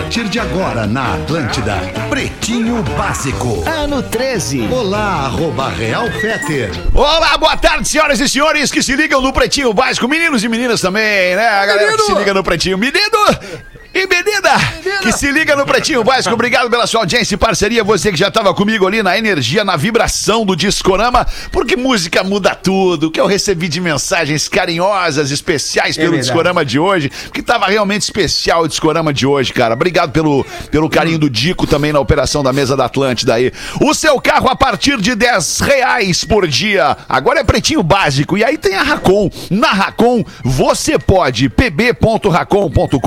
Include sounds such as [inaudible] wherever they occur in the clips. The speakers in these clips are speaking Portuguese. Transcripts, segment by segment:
A partir de agora na Atlântida, Pretinho Básico. Ano 13. Olá, arroba Real Feter. Olá, boa tarde, senhoras e senhores que se ligam no Pretinho Básico, meninos e meninas também, né? A galera que se liga no Pretinho. Menino e menina que se liga no Pretinho Básico, obrigado pela sua audiência e parceria. Você que já estava comigo ali na energia, na vibração do Discorama, porque música muda tudo. Que eu recebi de mensagens carinhosas, especiais pelo Discorama de hoje, que tava realmente especial o Discorama de hoje, cara. Obrigado pelo, pelo carinho do Dico também na operação da mesa da Atlântida aí. O seu carro a partir de 10 reais por dia. Agora é Pretinho Básico. E aí tem a Racon. Na Racon, você pode pb.racon.com.br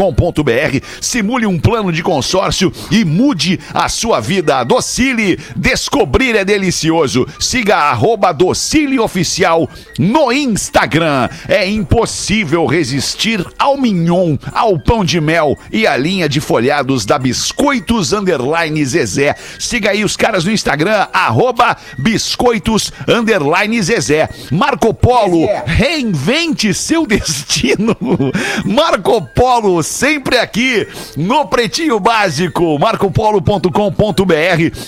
simule um plano de consórcio e mude a sua vida. Docile, descobrir é delicioso. Siga arroba Docile Oficial no Instagram. É impossível resistir ao mignon, ao pão de mel e à linha de folhados da Biscoitos Underline Zezé. Siga aí os caras no Instagram, arroba Biscoitos Underline Zezé. Marco Polo, reinvente seu destino. [laughs] Marco Polo, sempre aqui no Pretinho Básico, marcopolo.com.br,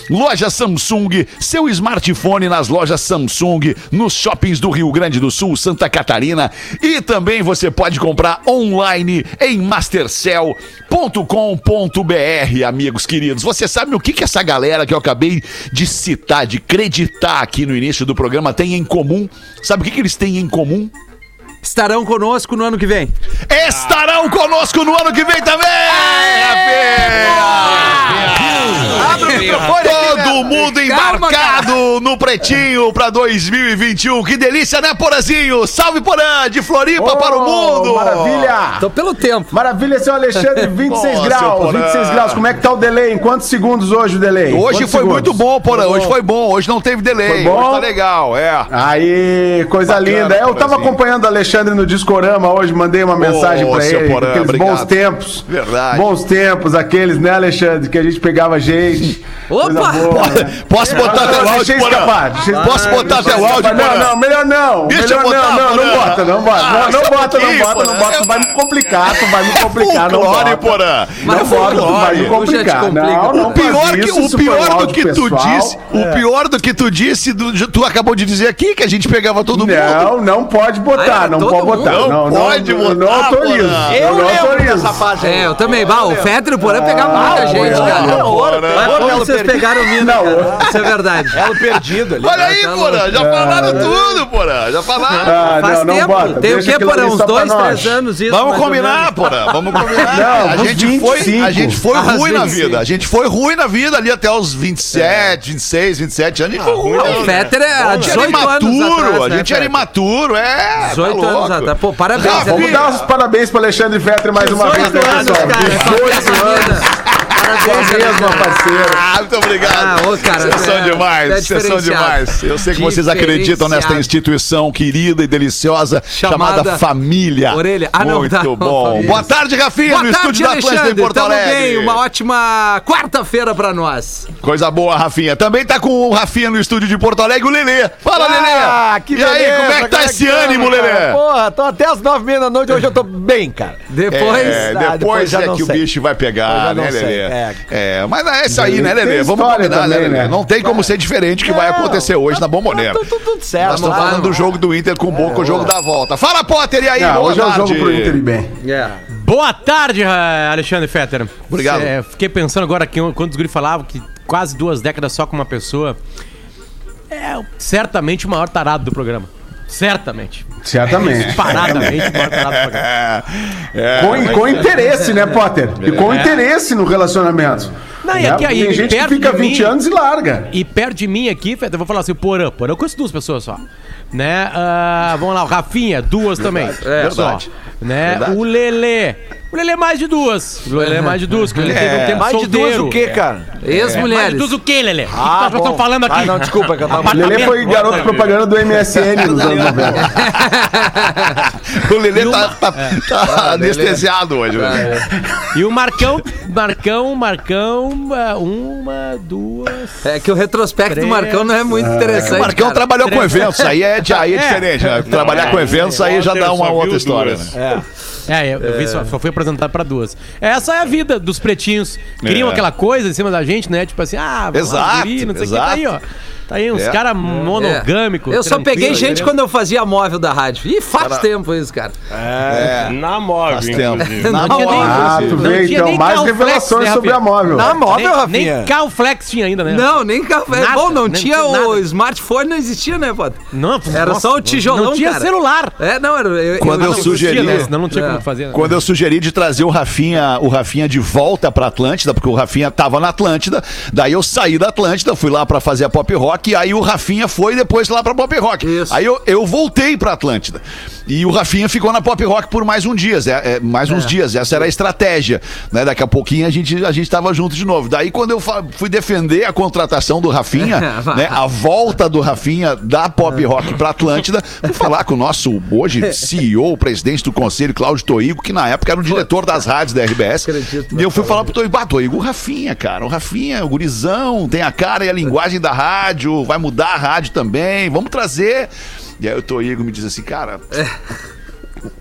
loja Samsung, seu smartphone nas lojas Samsung, nos shoppings do Rio Grande do Sul, Santa Catarina e também você pode comprar online em mastercell.com.br, amigos queridos. Você sabe o que, que essa galera que eu acabei de citar, de acreditar aqui no início do programa tem em comum? Sabe o que, que eles têm em comum? Estarão conosco no ano que vem. Estarão conosco no ano que vem também! Abre o microfone Todo mundo embarcado no Pretinho pra 2021. Que delícia, né, Porazinho? Salve, Porã, de Floripa para o mundo! Maravilha! Tô pelo tempo. Maravilha, seu Alexandre, 26 Boa, seu graus, Porã. 26 graus. Como é que tá o delay? Em quantos segundos hoje o delay? Hoje Quantos foi segundos? muito bom, Porã. Hoje foi bom. Hoje não teve delay. Foi bom? Hoje tá legal, é. Aí, coisa Bacana, linda. Eu tava acompanhando o Alexandre no Discorama hoje, mandei uma mensagem pra seu ele. Porã, aqueles obrigado. bons tempos. Verdade. Bons tempos, aqueles, né, Alexandre? Que a gente pegava gente. Opa! Boa, né? Posso botar Não, até o deixa áudio, escapar, Porã? Posso botar até o áudio, Não, não, melhor não. Deixa melhor eu botar, não, não, não bota, não bota. Ah, não, não bota, não bota, não bota. Tu vai me complicar, tu vai me [laughs] complicar, não bota. Porã. Não bota, tu vai me complicar. Não, não O pior, faz que, o um pior do que tu disse, o pior do que tu disse, tu acabou de dizer aqui que a gente pegava todo mundo. Não, não pode botar, Ah, não todo pode mundo? botar. Não Não, pode não, botar, Não autorizo. Porã. Eu não autorizo. fase. É, eu também. Bah, o Fetter e o Porã pegavam muita gente, Porã, cara. Porã. Mas como vocês pegaram o Mina, Não, cara? Isso é verdade. Elo perdido ali. Olha aí, Tá Porã, já falaram tudo, Porã, já falaram. Ah, Faz tempo. Tem o quê, Porã? Uns dois, três anos isso. Vamos combinar, porra. Vamos [laughs] combinar. A, gente foi, 25. a gente foi Ah, ruim na 25. vida. A gente foi ruim na vida ali até os 27, 26, 27 anos. A gente foi ruim. O Fetter é há A gente era 18 anos imaturo, atrás, a né, gente era imaturo, é. 18 tá anos atrás. Pô, parabéns. Ah, Vamos dar os parabéns para Alexandre Fetter mais uma vez, né, 18 anos, pessoal? cara. 18 anos. Parabéns, mesmo, parceiro. Ah, muito obrigado. Ah, ô, cara, vocês são é- demais, é vocês são demais. Eu sei que vocês acreditam nesta instituição querida e deliciosa chamada, Chamada família. Orelha. Ah, não, Muito tá. bom. Boa tarde, Rafinha, Boa no tarde, estúdio da Atlântida em Alexandre. Porto Tamo Alegre. bem. Uma ótima quarta-feira pra nós. Coisa boa, Rafinha. Também tá com o Rafinha no estúdio de Porto Alegre, o Lelê. Fala, Ah, Lelê. que e aí, beleza, como é que tá esse tamo, ânimo, cara? Lelê? Porra, tô até as nove e meia da noite, hoje eu tô bem, cara. Depois. É, Ah, depois, depois já é que o sei. bicho vai pegar, né, Lelê? É. É. mas é isso aí, né, Lelê? Vamos combinar, né, também, Lelê? né? Não tem como ser diferente o que vai acontecer hoje na Bombonera. Tá tudo, tudo certo. Nós estamos falando do jogo do Inter com o Boca, o jogo da volta. Fala, Potter, e aí? Não, Boa hoje é o tarde. jogo pro Inter e bem. É. Boa tarde, eh, Alexandre Fetter. Obrigado. É, fiquei pensando agora que quando os guri falavam que quase duas décadas só com uma pessoa. É certamente o maior tarado do programa. Certamente. Certamente. Paradamente. É, é. Com, com interesse, né, Potter? E com É. interesse no relacionamento. Não, e Né? aqui aí, Tem gente que fica de 20 mim- anos e larga. E perto de mim aqui, eu vou falar assim, Porã. Porã, eu conheço duas pessoas só. Né? Ah, vamos lá, o Rafinha, duas também. É, só. verdade. Né? Verdade. O Lelê. O Lelê é mais de duas. O Lelê é mais de duas, porque ele teve um tempo Mais de duas solteiro. o quê, cara? Mais de Ex-mulheres. duas o quê, Lelê? O que que Ah, nós bom. estamos falando aqui? Ah, não, desculpa, que eu tava... [laughs] O Lelê foi garoto propaganda do MSN nos anos 90. [laughs] O Lelê tá, tá- tá anestesiado hoje. né? E o Marcão, Marcão, Marcão, ah, uma, duas... É que o retrospecto do Marcão não é muito interessante. O Marcão cara. trabalhou com eventos, aí é, de- aí é diferente. né? Trabalhar com eventos aí já dá uma outra história. né? É, eu, eu vi, só, só fui apresentado pra duas. Essa é a vida dos pretinhos. Criam É. aquela coisa em cima da gente, né? Tipo assim, ah, vamos lá, Exato, guri, não sei o que. Tá aí, ó. Tá aí uns É. caras monogâmicos. Eu só peguei gente entendeu? quando eu fazia móvel da rádio. Ih, faz tempo isso, cara. É, Na móvel, faz tempo. Na Não tinha nem- moral, Ah, tu vê então mais revelações né, sobre a móvel. Na móvel, nem, Rafinha. nem carro flex tinha ainda, né? Não, nem. Nada, Bom, não nem tinha tinha o nada. smartphone, não existia, né, Potter? Não, Era nossa, só o tijolão, Não tinha cara. celular. É, não, era. Eu, Quando eu não, sugeri- né? né? Senão não tinha É. como fazer. né? Quando eu sugeri de trazer o Rafinha, o Rafinha de volta pra Atlântida, porque o Rafinha tava na Atlântida, daí eu saí da Atlântida, fui lá pra fazer a Pop Rock, e aí o Rafinha foi depois lá pra Pop Rock. Isso. Aí eu, eu voltei pra Atlântida. E o Rafinha ficou na Pop Rock por mais um dias, é, é, mais uns dias. Essa era a estratégia, né? Daqui a pouquinho a gente a gente tava junto de novo. Daí quando eu fui defender a contratação do Rafinha, [laughs] né, a volta do Rafinha da Pop Rock pra Atlântida, fui falar com o nosso hoje CEO, presidente do conselho, Cláudio Toigo, que na época era o diretor das rádios da RBS. Acredito, e eu fui falar pro Toigo, bah, Toigo, o Rafinha, cara, o Rafinha, o gurizão, tem a cara e a linguagem da rádio, vai mudar a rádio também, vamos trazer. E aí o Toigo me diz assim, cara,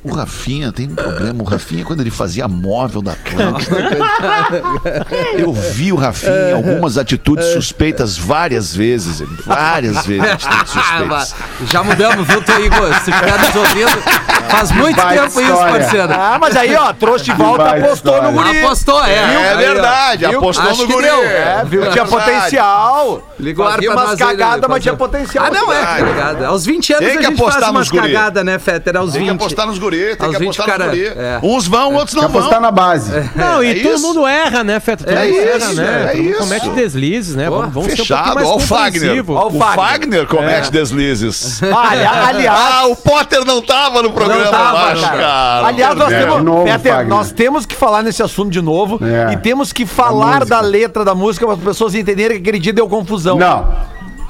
o Rafinha tem um problema. O Rafinha, quando ele fazia móvel da Atlântida, [laughs] eu vi o Rafinha em algumas atitudes suspeitas várias vezes. ele- Várias vezes [laughs] atitudes Ah, suspeitas. já mudamos, viu, Toigo? Se tiver nos ouvindo, faz muito baita tempo isso, história. parceiro. Ah, mas aí, ó, trouxe de volta, baita apostou no história. guri. Apostou, é. É ó. verdade, Viu? apostou Acho no guri. deu. É, viu? É Tinha potencial. Ligou Fazia umas aí, cagadas, mas tinha potencial. Ah, não, é, tá ligado? Aos 20 anos Tem a que gente apostar faz umas cagadas, né, Fetter? Aos Tem 20. que apostar nos guri, tem Aos que 20, apostar cara, nos guri. é. Uns vão, outros Tem não que apostar vão. na base. Não, e É todo mundo erra, né, Feto? Todo É mundo erra, isso, né? é Todo mundo isso. comete deslizes, né? Vamos, um Fechado, pouquinho mais ó o Fagner. O Fagner comete deslizes. [laughs] Ah, ali- aliás, Ah, o Potter não tava no programa, acho, cara. Aliás, nós É, temos, Peter, nós temos que falar nesse assunto de novo É. e temos que falar da letra da música para as pessoas entenderem que aquele dia deu confusão. Não,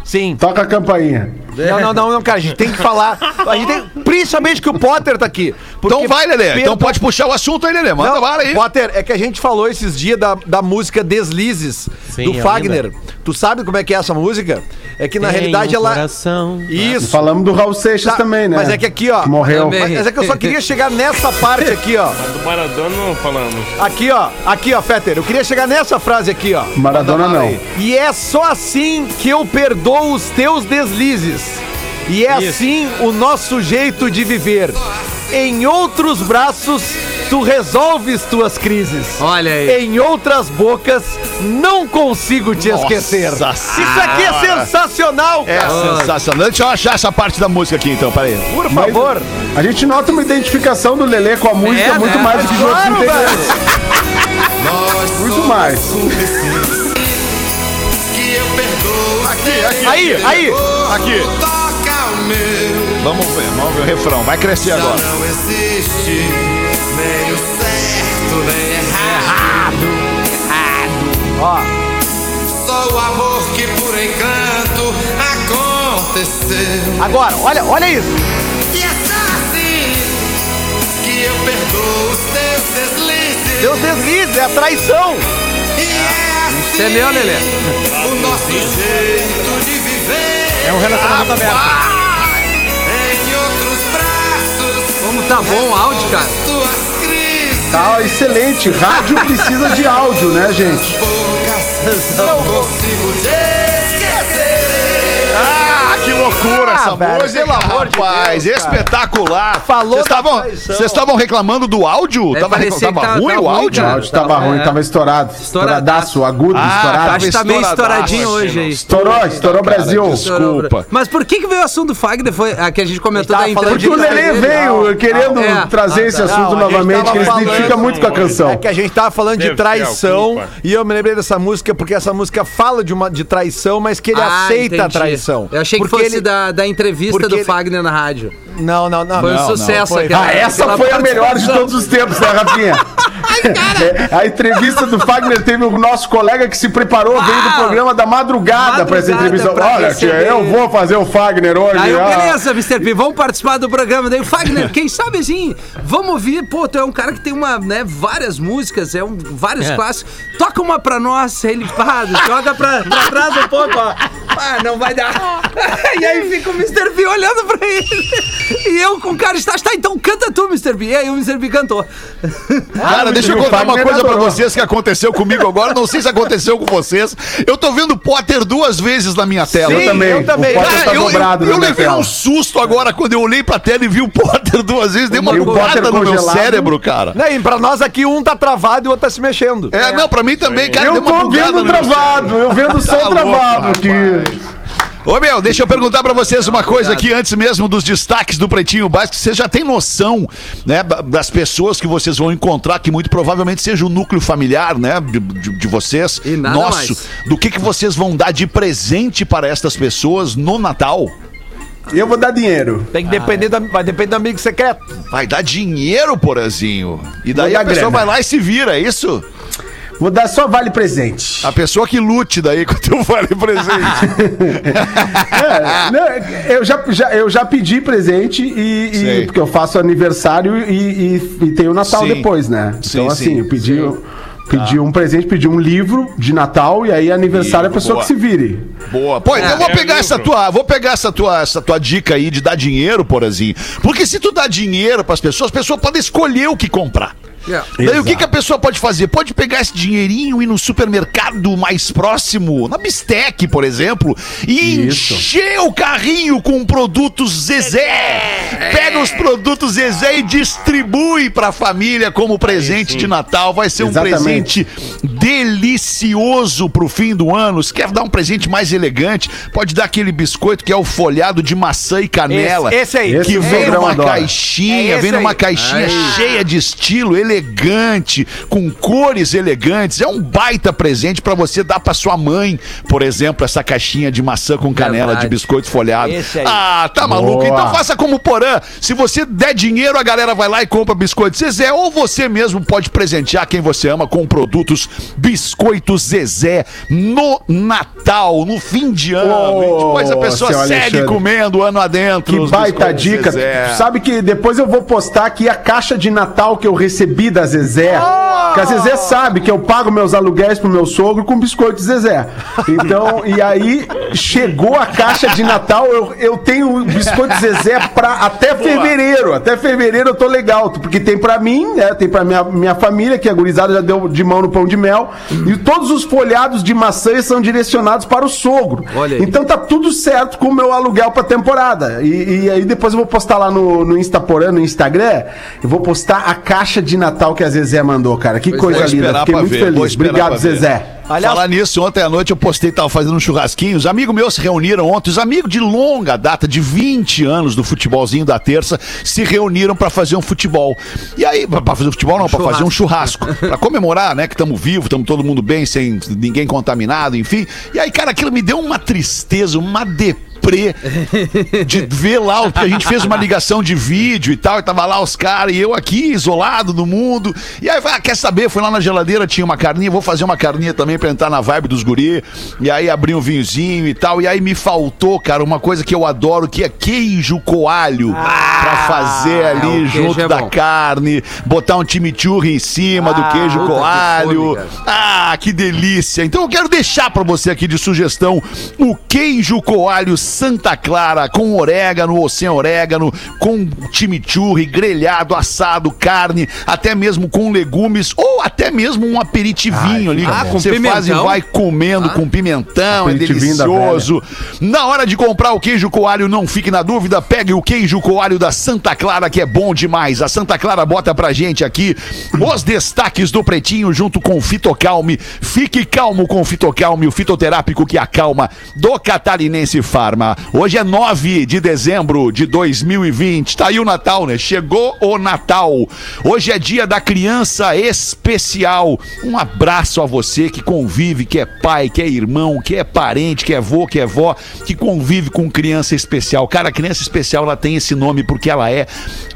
Sim. toca a campainha. Não, não, não, não, cara, a gente tem que falar. A gente tem, principalmente que o Potter tá aqui. Então vai, Lelê. Então perdo- pode puxar o assunto aí, Lelê. Manda Não, bala aí. Potter, é que a gente falou esses dias da, da música Deslizes, Sim, do é Fagner. linda. Tu sabe como é que é essa música? É que na Tem realidade um ela. coração. Isso. Falamos do Raul Seixas Tá, também, né? Mas é que aqui, ó. Que morreu. Também. Mas é que eu só queria chegar nessa parte aqui, ó. Do Maradona não falamos. Aqui, ó. Aqui, ó, Fetter. Eu queria chegar nessa frase aqui, ó. Maradona não. E é só assim que eu perdoo os teus deslizes. E é Isso. assim o nosso jeito de viver. Em outros braços, tu resolves tuas crises. Olha aí. Em outras bocas, não consigo te Nossa esquecer. Isso aqui é sensacional, É cara. sensacional. Deixa eu achar essa parte da música aqui, então, peraí. Por favor. A gente nota uma identificação do Lelê com a música É, muito né? mais do que de outros Claro, integrantes. Muito mais. Aí, aí. Aqui. Vamos ver, vamos ver o refrão. Vai crescer agora. Não existe nem o certo nem errado. Ó. Só o amor que por encanto aconteceu. Agora, olha, olha isso. E é assim que eu perdoo os teus deslizes. Deus deslize, é a traição. É assim Entendeu, Lelê? o nosso jeito de viver. É um relacionamento aberto. Tá bom o áudio, cara. Tá excelente. Rádio precisa de áudio, né, gente? Não consigo te esquecer. Ah, que loucura essa velho, música, pelo amor de rapaz. Deus, cara. Espetacular. Falou Vocês estavam- traição. Vocês estavam reclamando do áudio? É, tava reclam- tava tá- ruim tá o áudio? O áudio tava ruim, tava estourado. Estouradaço, agudo, Ah, estourado. Acho que tá meio estouradinho hoje aí. Estourou, estourou Brasil. Desculpa. Mas por que, que veio o assunto do Fagner? Foi a que a gente comentou da tava falando Porque o entrevista. Lelê veio querendo É. trazer Ah, esse tá. assunto novamente, tava que ele se identifica muito com a canção. É que a gente tava falando de traição e eu me lembrei dessa música porque essa música fala de uma de traição, mas que ele Ah, aceita a traição. Eu achei que Porque fosse ele- da, da entrevista porque do ele- Fagner na rádio. Não, não, não. Foi um não, sucesso foi. aquela. Ah, essa foi a melhor de todos os tempos, né, Rafinha? É, a entrevista do Fagner teve o nosso colega que se preparou, veio do programa da madrugada, pra essa Madrugada entrevista. pra Olha, tia, eu vou fazer o Fagner hoje. Aí, eu, ah. beleza, Mr. P, vamos participar do programa. Daí, o Fagner, quem sabe assim, vamos ouvir. Pô, tu é um cara que tem uma, né, várias músicas, é um, vários É. clássicos. Toca uma pra nós, ele, pá, joga pra, pra trás um pouco, ó. Ah, não vai dar. [laughs] E aí fica o Mr. P olhando pra ele. E eu com cara de tacho, tá, então canta tu, Mr. P. E aí o Mr. P cantou. Cara, deixa eu contar uma coisa pra vocês que aconteceu comigo agora. Não sei se aconteceu com vocês. Eu tô vendo Potter duas vezes na minha tela. Eu também. eu também. Cara, tá eu, eu, eu levei tela. um susto agora quando eu olhei pra tela e vi o Potter duas vezes. Dei uma bugada no meu cérebro, cara. Não, e pra nós aqui, um tá travado e o outro tá se mexendo. É, não, pra mim também, cara. Eu deu uma tô vendo travado, eu vendo som [laughs] Tá louco, travado aqui. Ô meu, deixa eu perguntar pra vocês uma coisa aqui antes mesmo dos destaques do Pretinho Básico. Vocês já têm noção, né, da- das pessoas que vocês vão encontrar, que muito provavelmente seja o núcleo familiar, né, de, de- de vocês, E nada nosso, mais. do que que vocês vão dar de presente para estas pessoas no Natal? Eu vou dar dinheiro. Tem que depender, da, vai depender do amigo secreto. Vai dar dinheiro, porazinho. E daí a pessoa grana. vai lá e se vira, é isso? Vou dar só vale presente. A pessoa que lute daí [laughs] com o teu vale presente. É, não, eu, já, já- eu já pedi presente e, e- porque eu faço aniversário e, e, e tem o Natal Sim. depois, né? Sim, então assim, sim, eu pedi, pedi um presente, pedi um livro de Natal e aí aniversário Livro, a pessoa boa. que se vire. Boa. Pô, então eu vou pegar essa tua, vou pegar essa tua, essa tua dica aí de dar dinheiro, porazinho. Porque se tu dá dinheiro pras pessoas, as pessoas podem escolher o que comprar. Yeah. Daí o que, que a pessoa pode fazer? Pode pegar esse dinheirinho e ir no supermercado mais próximo, na Bistec, por exemplo, e Isso. encher o carrinho com produtos Zezé. Pega os produtos Zezé e distribui pra família como presente de Natal. Vai ser um Exatamente. presente delicioso pro fim do ano. Se quer dar um presente mais elegante, pode dar aquele biscoito que é o folhado de maçã e canela. Esse- esse aí. Esse Que o vem Pedrão numa adora. caixinha, É esse vem numa aí. caixinha cheia de estilo, elegante, com cores elegantes. É um baita presente pra você dar pra sua mãe, por exemplo, essa caixinha de maçã com canela Verdade. de biscoito folhado. Ah, tá maluco? Boa. Então faça como o Porã. Se você der dinheiro, a galera vai lá e compra biscoito Zezé, ou você mesmo pode presentear quem você ama com produtos Biscoitos Zezé no Natal, no fim de ano. E depois a pessoa segue Alexandre. comendo ano adentro. Que baita dica. Zezé. Sabe que depois eu vou postar aqui a caixa de Natal que eu recebi da Zezé. Que a Zezé sabe que eu pago meus aluguéis pro meu sogro com biscoito Zezé. Então, [laughs] e aí chegou a caixa de Natal, eu, eu tenho biscoito Zezé pra, até fevereiro. Até fevereiro eu tô legal, porque tem pra mim, né? Tem pra minha, minha família, que a gurizada já deu de mão no pão de mel. E todos os folhados de maçã são direcionados para o sogro. Olha aí. Então tá tudo certo com o meu aluguel pra temporada. E, e aí depois eu vou postar lá no, no Instaporã, no Instagram, eu vou postar a caixa de Natal que a Zezé mandou, cara. Que Pois coisa linda. Fiquei muito ver, feliz. Obrigado. Zezé. Aliás- Falar nisso, ontem à noite eu postei, tava fazendo um churrasquinho. Os amigos meus se reuniram ontem, os amigos de longa data, de 20 anos do futebolzinho da terça, se reuniram pra fazer um futebol. E aí, pra pra fazer um futebol não, pra fazer um churrasco. Pra comemorar, né, que estamos vivos, estamos todo mundo bem, sem ninguém contaminado, enfim. E aí, cara, aquilo me deu uma tristeza, uma deprê de ver lá, o- porque a gente fez uma ligação de vídeo e tal, e tava lá os caras, e eu aqui, isolado do mundo. E aí, ah, quer saber? Fui lá na geladeira, tinha uma carninha, vou fazer uma carninha também pra entrar na vibe dos guri. E aí abri um vinhozinho e tal. E aí me faltou, cara, uma coisa que eu adoro, que é queijo coalho. pra fazer ali queijo junto é da carne, botar um chimichurri em cima do queijo puta, que coalho. fome. Ah, que delícia! Então eu quero deixar pra você aqui de sugestão o queijo coalho Santa Clara com orégano ou sem orégano, com chimichurri, grelhado, assado, carne, até mesmo com legumes ou até mesmo um aperitivinho ali. Ah, com você faz e pimentão? vai comendo com pimentão, é delicioso. Na hora de comprar o queijo coalho, não fique na dúvida, pegue o queijo coalho da Santa Clara, que é bom demais. A Santa Clara bota pra gente aqui os destaques do Pretinho junto com o Fitocalme. Fique calmo com o Fitocalme, o fitoterápico que acalma do Catarinense Farma. Ah, Hoje é 9 de dezembro de 2020. Tá aí o Natal, né? Chegou o Natal. Hoje é dia da criança especial. Um abraço a você que convive, que é pai, que é irmão, que é parente, que é avô, que é vó, que convive com criança especial. Cara, criança especial ela tem esse nome porque ela é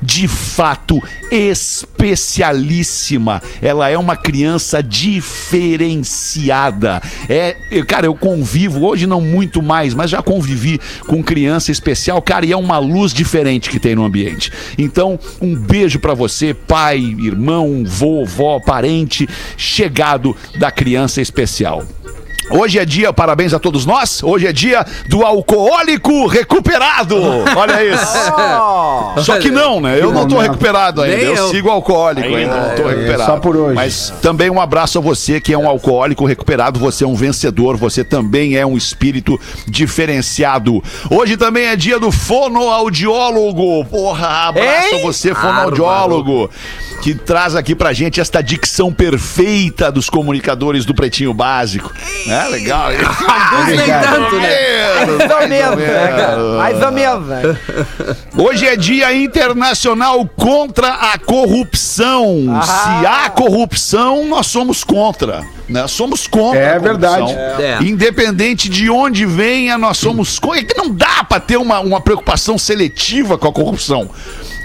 de fato especialíssima. Ela é uma criança diferenciada. É, cara, eu convivo hoje não muito mais, mas já convivi com criança especial, cara, e é uma luz diferente que tem no ambiente. Então, um beijo pra você, pai, irmão, vô, vó, parente, chegado da criança especial. Hoje é dia, parabéns a todos nós. Hoje é dia do alcoólico recuperado. [laughs] Olha isso. Só que não, né? Eu não tô recuperado ainda. Eu, eu. sigo alcoólico ainda. Não tô recuperado. só por hoje. Mas também um abraço a você que é um alcoólico recuperado. Você é um vencedor. Você também é um espírito diferenciado. Hoje também é dia do fonoaudiólogo. Porra, abraço a você, fonoaudiólogo. Que traz aqui pra gente esta dicção perfeita dos comunicadores do Pretinho Básico. É legal. [laughs] Alguns nem tanto, né? Mais ou menos, né? Mais ou menos, né? Hoje é Dia Internacional contra a Corrupção. Ah. Se há corrupção, nós somos contra. Né? Somos contra É verdade. É. Independente de onde venha, nós somos contra. É que não dá pra ter uma, uma preocupação seletiva com a corrupção.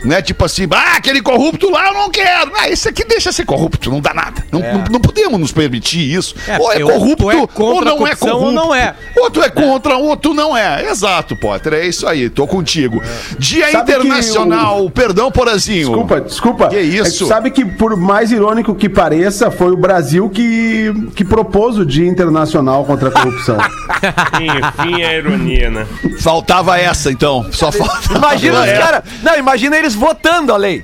Né? Tipo assim, ah, aquele corrupto lá eu não quero. Ah, esse aqui deixa ser corrupto, não dá nada. Não, não, não podemos nos permitir isso. É, ou é corrupto é ou não é corrupção ou corrupto. não é. Ou tu é contra, ou tu não é. Exato, Potter. É isso aí, tô contigo. Dia Sabe que Internacional, perdão, Porazinho. Desculpa, desculpa. Que É isso? tu sabe que, por mais irônico que pareça, foi o Brasil que, que propôs o Dia Internacional contra a Corrupção. [laughs] Enfim, a ironia, né? Faltava essa, então. Só falta. Imagina os caras. Não, imagina eles votando a lei.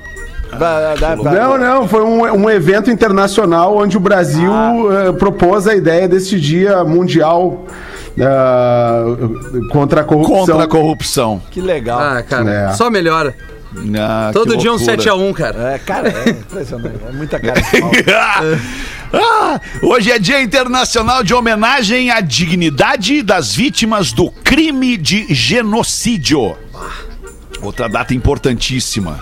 Da- da- da- não, não, foi um, um evento internacional onde o Brasil eh, propôs a ideia desse Dia Mundial ah, contra a Corrupção. Contra a corrupção. Que legal. Ah, cara, É. só melhora. Ah, Todo dia um loucura. 7x1, cara. É, cara, é impressionante. É muita cara. de pau. [laughs] Ah, hoje é Dia Internacional de homenagem à dignidade das vítimas do crime de genocídio. Outra data importantíssima.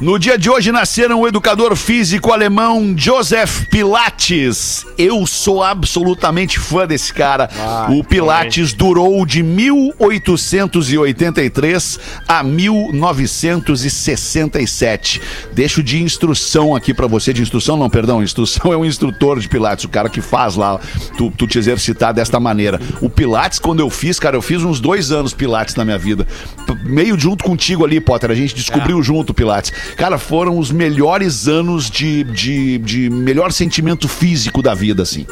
No dia de hoje nasceram o educador físico alemão Joseph Pilates. Eu sou absolutamente fã desse cara. o Pilates durou de 1883 a 1967. Deixo de instrução aqui pra você, de instrução não, perdão, instrução é um instrutor de Pilates, o cara que faz lá, tu, tu te exercitar desta maneira. O Pilates, quando eu fiz, cara, eu fiz uns dois anos Pilates na minha vida. Meio junto contigo ali, Potter, a gente descobriu junto o Pilates. Cara, foram os melhores anos de, de, de melhor sentimento físico da vida, assim.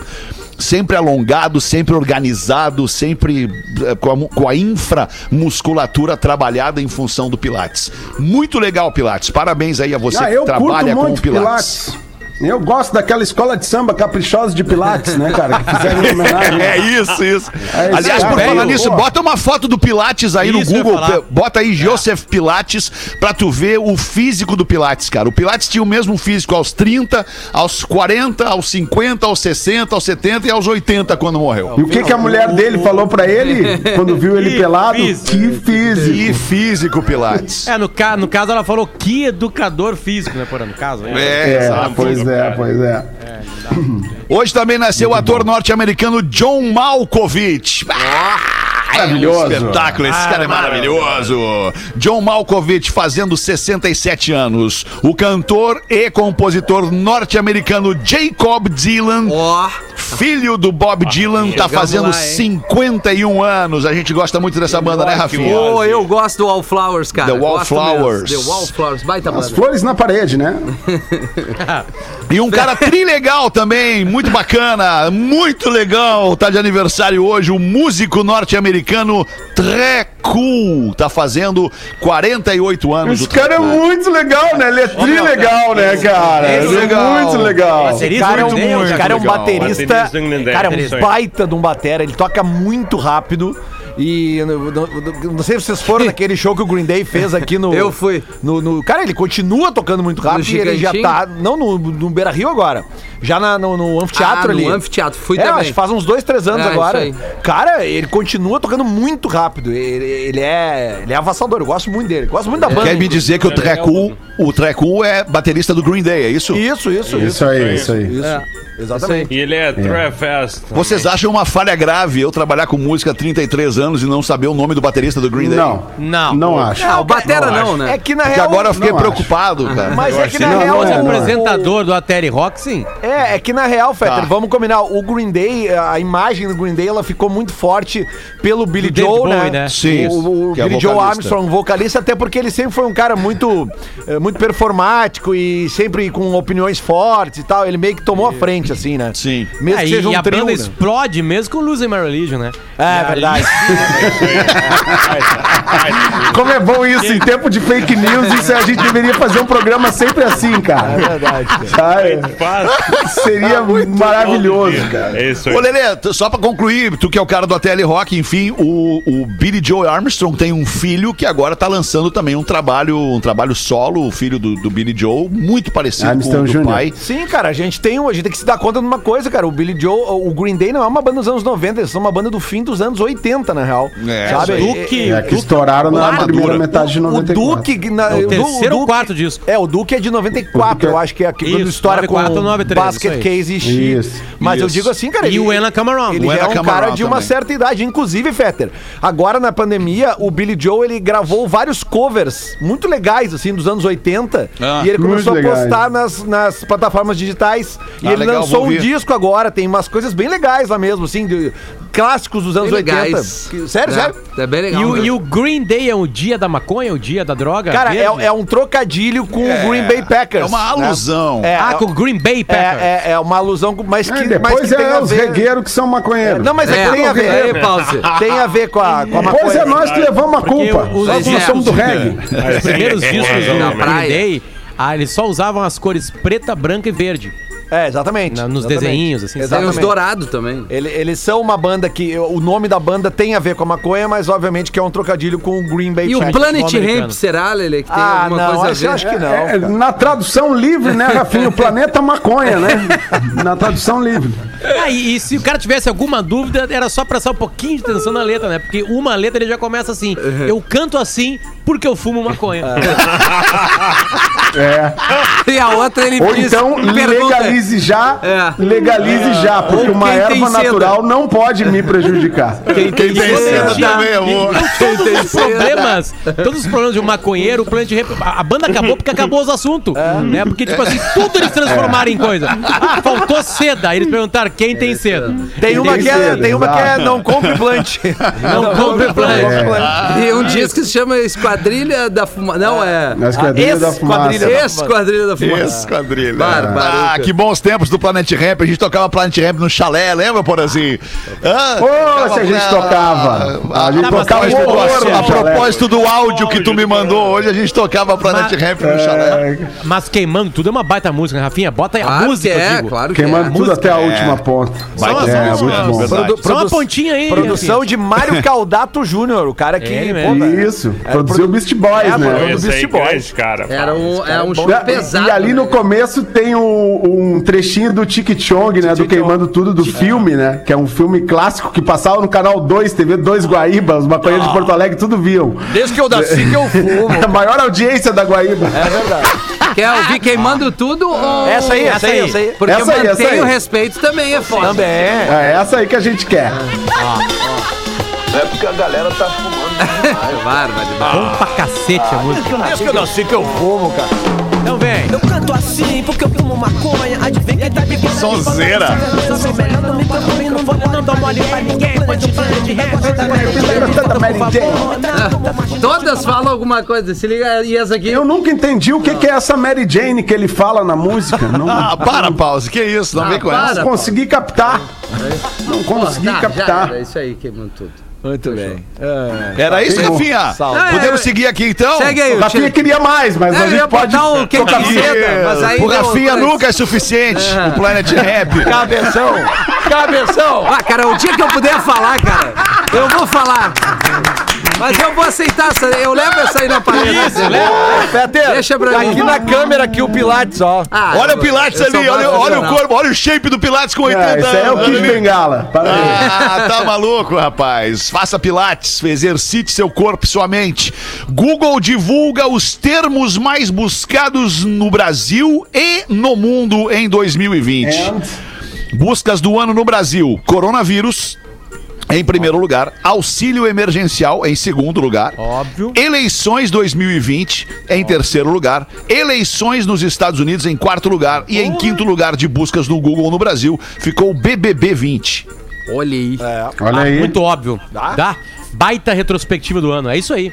Sempre alongado, sempre organizado, sempre eh, com a, com a inframusculatura trabalhada em função do Pilates. Muito legal, Pilates. Parabéns aí a você Ah, que trabalha com o Pilates. Pilates. Eu gosto daquela escola de samba caprichosa de Pilates, né, cara? Que fizeram em homenagem. [laughs] É isso, isso. É isso Aliás, por falar nisso, bota uma foto do Pilates aí Isso, no Google. Bota aí Joseph Pilates pra tu ver o físico do Pilates, cara. O Pilates tinha o mesmo físico aos 30, aos 40, aos 50, aos 60, aos 70 e aos 80 quando morreu. E o que, que a mulher dele falou pra ele quando viu ele Que pelado? físico. Que físico. Que físico, Pilates. É, no, ca no caso ela falou que educador físico, né, Porã? No caso. É, É, exato. pois é, pois é. [clears throat] Hoje também nasceu o ator norte-americano John Malkovich. Ah, Maravilhoso. É um espetáculo, esse cara é maravilhoso. John Malkovich fazendo 67 anos. O cantor e compositor norte-americano Jacob Dylan, Ó, filho do Bob Dylan, tá fazendo lá, hein? 51 anos. A gente gosta muito dessa banda, né, Rafinha? Pô, eu gosto do Wallflowers, cara. The Wallflowers. The Wallflowers, baita As banda. flores na parede, né? [laughs] E um cara trilegal também, muito bacana, muito legal. Tá de aniversário hoje o músico norte-americano Tré Cool. Tá fazendo 48 anos. Esse cara é muito legal, né? Ele é trilegal, né, cara? Esse Ele é legal. muito legal. Esse cara é um, muito, esse cara é um legal. baterista. Cara, é um baita de um batera. Ele toca muito rápido. E no- no- no- não sei se vocês foram [laughs] naquele show que o Green Day fez aqui no. Eu fui. No, no- cara, ele continua tocando muito rápido e ele já tá. Não no, no Beira Rio agora. Já na- no, no anfiteatro Ah, no ali. anfiteatro, fui é, também. acho que faz uns dois, três anos É, agora. isso Cara, ele continua tocando muito rápido. Ele, ele é. Ele é avassador. Eu gosto muito dele. Gosto muito da banda. Quer me dizer que o Trecu, o Trecu é baterista do Green Day, é isso? Isso, isso, isso. Isso aí, isso aí. É. Exatamente. E ele é Trefest. Vocês acham uma falha grave eu trabalhar com música há 33 anos e não saber o nome do baterista do Green Day? Não, Não. não acho. Ah, o Batera não, né? É que na Porque real. agora eu fiquei não acho. preocupado, cara. Mas Eu é que na Não, real. não é, O não. apresentador do Atari Rock, sim. É, é que na real, Fetter, Tá. vamos combinar. O Green Day, a imagem do Green Day, ela ficou muito forte pelo Billy Joe, Bowie, né? né? Sim, O, o é Billy Joe vocalista. Armstrong, vocalista, até porque ele sempre foi um cara muito, eh, muito performático e sempre com opiniões fortes e tal. Ele meio que tomou a frente, assim, né? Sim. Mesmo É, que e, seja um e a trio, banda né? explode mesmo com Losing My Religion, né? É, verdade. [laughs] Como é bom isso, em tempo de fake news, isso a gente deveria fazer um programa sempre assim, cara. É verdade. Sabe? Seria maravilhoso, cara. É isso Ô, aí. Lelê, tu- só pra concluir, tu que é o cara do ATL Rock, enfim, o, o Billy Joe Armstrong tem um filho que agora tá lançando também um trabalho, um trabalho solo, o filho do, do Billy Joe, muito parecido com Armstrong o do Jr. pai. Sim, cara, a gente tem, um- a gente tem que se dar conta de uma coisa, cara. O Billy Joe, o Green Day não é uma banda dos anos 90, eles são uma banda do fim dos anos 80, na real. É, sabe? Duque, É que estouraram na Madura. primeira metade de O 94. Duque. Na, É o Du- terceiro ou Duque- quarto disco. É, o Duque é de 94, O Duque é- eu acho que é aqui, quando Isso, história 94 com ou 93, Basket. Case e Chic. Isso, Mas eu isso. digo assim, cara. E o Ena Come Around. Ele O é um cara de uma também. certa idade. Inclusive, Fetter, agora na pandemia, o Billy Joe, ele gravou vários covers muito legais, assim, dos anos 80. Ah, e ele começou a postar nas, nas plataformas digitais. E Ah, ele legal, lançou um disco agora, tem umas coisas bem legais lá mesmo, assim, de- clássicos dos anos Bem 80. legais. Que- sério, É, sério? É bem legal. E o, né? e o Green Day é o dia da maconha, o dia da droga? Cara, é, é um trocadilho com o Green Bay Packers. É uma né? alusão. É, Ah, é- com o Green Bay É, Packers. é, é uma alusão, mas que, É, mas depois que tem é a os regueiros que são maconheiros. Não, mas é, que tem a ver. Aí. Tem a ver com a, com a Depois maconha. é nós que levamos a culpa. os Nós somos do reggae. Os primeiros [laughs] É, discos é, do é, Green praia. Day, ah, eles só usavam as cores preta, branca e verde É, exatamente. na- nos exatamente. desenhinhos, assim. Tem os Exatamente. dourados também. Ele- Eles são uma banda que. O nome da banda tem a ver com a maconha, mas obviamente que é um trocadilho com o Green Bay E o Packers. Planet americano. Ramp, será, Lele, que tem Ah, alguma não, coisa acho, a ver? acho que não. É, cara. na tradução livre, né, Rafinha? O planeta maconha, né? [laughs] Na tradução livre. [laughs] Ah, e, e se o cara tivesse alguma dúvida, era só prestar um pouquinho de atenção na letra, né? Porque uma letra ele já começa assim: Eu canto assim porque eu fumo maconha. [laughs] É. E a outra ele Ou diz, então pergunta, legalize já, É. legalize já, porque Ou uma quem tem erva seda. natural não pode me prejudicar. [laughs] Quem tem Tem seda seda também, amor. todos os problemas, todos os problemas de um maconheiro, o Planet Ramp, a a banda acabou porque acabou os assuntos, né? Porque, tipo assim, tudo eles transformaram em coisa. Ah, faltou seda. Aí eles perguntaram quem tem seda. Tem uma, que é, cedo, tem uma que é não compre plant. [laughs] Não compre plant. E um disco que se chama Esquadrilha da Fumaça. Não, é. Esquadrilha da fumaça. esquadrilha da- Esquadrilha da Fumaça. Esquadrilha. Ah, que bons tempos do Planet Ramp. A gente tocava Planet Ramp no chalé, lembra, por assim? Ah, Ô, se a gente tocava. A gente tocava horror a chalé. propósito do áudio que tu me mandou hoje, a gente tocava Planet Ramp no chalé. É, Mas queimando tudo é uma baita música, Rafinha? Bota aí a música, é, digo. claro que Queimando é. tudo até a última ponta. Vai ter É, música, muito bom. Produ- Só uma pontinha aí. Produção de Mário [laughs] Caldato Júnior, o cara que. É pô. Isso, produziu o Beast Boys, É, né? mano. Esse Beast aí Boys. cara. Era um, é um E- show pesado. E ali no né? começo tem o- um trechinho do Tiki Chong, né? Do Queimando Tudo do filme, né? Que é um filme clássico que passava no canal 2, TV 2 Guaíba, os maconheiros de Porto Alegre tudo viam. Desde que eu nasci que eu fumo. [laughs] A maior audiência da Guaíba. É verdade. Quer ouvir queimando tudo ou... Essa aí, essa aí, essa aí. Porque Essa aí, essa mantém aí. o respeito também é foda. Também. É essa aí que a gente quer. [laughs] Barbaridade. Bom pra cacete a música. Desde que eu nasci que eu fumo, cara. Então vem. Eu canto assim porque eu fumo maconha. Adivinha quem tá de fora? Sonzeira. Eu sou melhor no microfone, não vou não dou mole pra ninguém. Ramp Todas falam alguma coisa. Se liga, e essa aqui... Eu nunca entendi o que, que é essa Mary Jane que ele fala na música. Não, Ah, para, pause. Que isso? Não Ah, vem com para. essa. consegui captar. Não consegui Tá, já captar. era, isso aí, queimando tudo. Muito bem. Era isso, Rafinha? saldo. Podemos seguir aqui então? Segue aí, O Rafinha queria mais, mas É, a gente pode. botar o quem tocar camiseta, mas aí o Rafinha nunca é suficiente. O Planet Rap. [laughs] Cabeção! Cabeção! Ah, cara, o dia que eu puder falar, cara, eu vou falar. Mas eu vou aceitar essa. Eu levo essa aí na palestra. Isso, leva. Peter, Deixa pra tá mim. aqui na câmera aqui o Pilates, ó. Ah, Olha eu- o Pilates ali, olha, olha o corpo, olha o shape do Pilates com 80 É, isso aí é o anos. Kid olha ali. Bengala. Parabéns. Ah, tá maluco, rapaz. Faça pilates, exercite seu corpo e sua mente. Google divulga os termos mais buscados no Brasil e no mundo em 2020. Buscas do ano no Brasil: coronavírus. Em primeiro lugar, auxílio emergencial em segundo lugar. Óbvio. Eleições 2020 em terceiro lugar. Eleições nos Estados Unidos em quarto lugar. E em quinto lugar de buscas no Google no Brasil ficou o BBB 20. Olha aí. Olha aí. Muito óbvio. Dá? Baita retrospectiva do ano. É isso aí.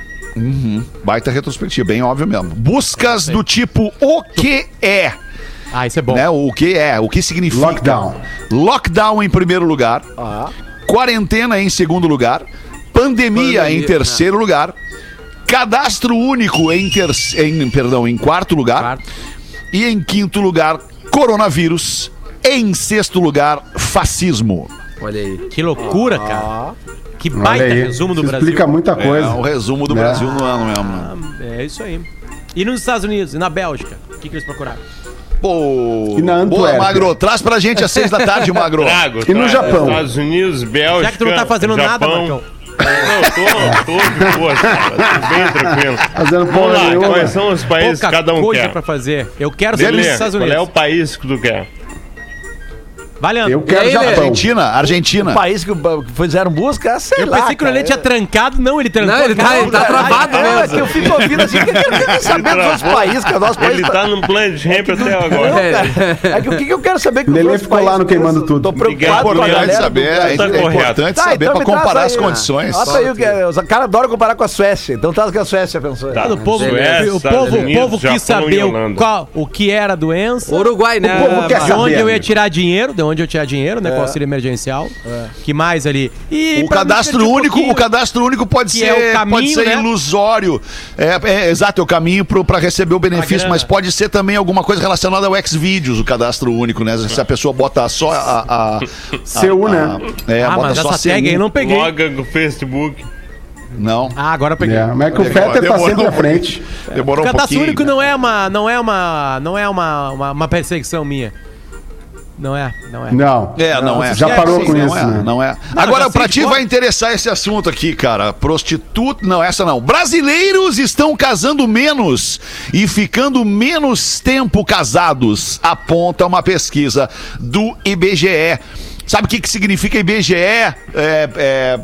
Baita retrospectiva, bem óbvio mesmo. Buscas do tipo o que é, Ah, isso é bom. né? O que é, o que significa. Lockdown. Lockdown em primeiro lugar. Quarentena em segundo lugar. Pandemia, Pandemia, em terceiro lugar. Cadastro único em, ter... em, perdão, em quarto lugar. Quarto. E em quinto lugar, coronavírus. Em sexto lugar, fascismo. Olha aí. Que loucura, cara. Que baita resumo do Isso Brasil. explica muita coisa. É o resumo do Né? Brasil no ano mesmo. É isso aí. E nos Estados Unidos, e na Bélgica? O que, que eles procuraram? Pô, E na boa, Antuérpia. Magro. Traz pra gente às seis da tarde, Magro. [laughs] Trago, E no. Japão? Estados Unidos, Bélgica. Já que tu não tá fazendo nada, Japão. Marcão. Não, tô, tô de boa, bem tranquilo. Fazendo Vamos porra lá, nenhuma. quais são os países que cada um coisa quer? pra fazer. Eu quero saber nos Estados qual é o Unidos. país que tu quer? Vai, Leandro. Eu quero aí, Japão. Argentina, Argentina. O país que que fizeram busca, sei Eu lá. pensei que o Lelê tinha trancado. Não, ele trancou. Não, ele tá- ele tá Caralho. travado É, mesmo. é que eu fico ouvindo assim, que eu quero saber dos outros países, que o nosso país Ele tá no Planet Ramp até Não, agora. cara. É que o que eu quero saber que os Lelê ficou lá no Queimando? Tudo. Tô É preocupado com a importante galera. saber, é, Tá é importante Tá, saber então pra me traz comparar aí, as condições. Aí o que é. Os caras adoram comparar com a Suécia. Então traz o que a Suécia pensou. Tá. O povo, o povo, o povo quis saber o, o que era a doença. Uruguai, né? O povo quer De onde saber, eu ia tirar dinheiro, de onde eu tirar dinheiro, né? Com auxílio emergencial. Que mais ali? E O cadastro um único, pouquinho, o cadastro único pode Que ser, é o caminho, pode ser né? ilusório. É, é, exato, é o caminho para receber o benefício, mas pode ser também alguma coisa relacionada ao Xvideos, o cadastro único, né? Se a pessoa bota só a. a, a [laughs] Seu, a- né? É, Ah, bota mas só essa tag aí não peguei. Loga no Facebook. Não. Ah, agora eu peguei. É, mas é que o Fetter tá sempre um à frente. Demorou O um cadastro pouquinho. único não é uma, não é uma, não é uma, uma, uma perseguição minha. Não é, não é. Não. É, não é. Já parou Sim, com não isso, é, né? Não é. Não, Agora, pra ti vai interessar esse assunto aqui, cara. Prostituta. Não, essa não. Brasileiros estão casando menos e ficando menos tempo casados, aponta uma pesquisa do IBGE. Sabe o que, que significa IBGE? É, é,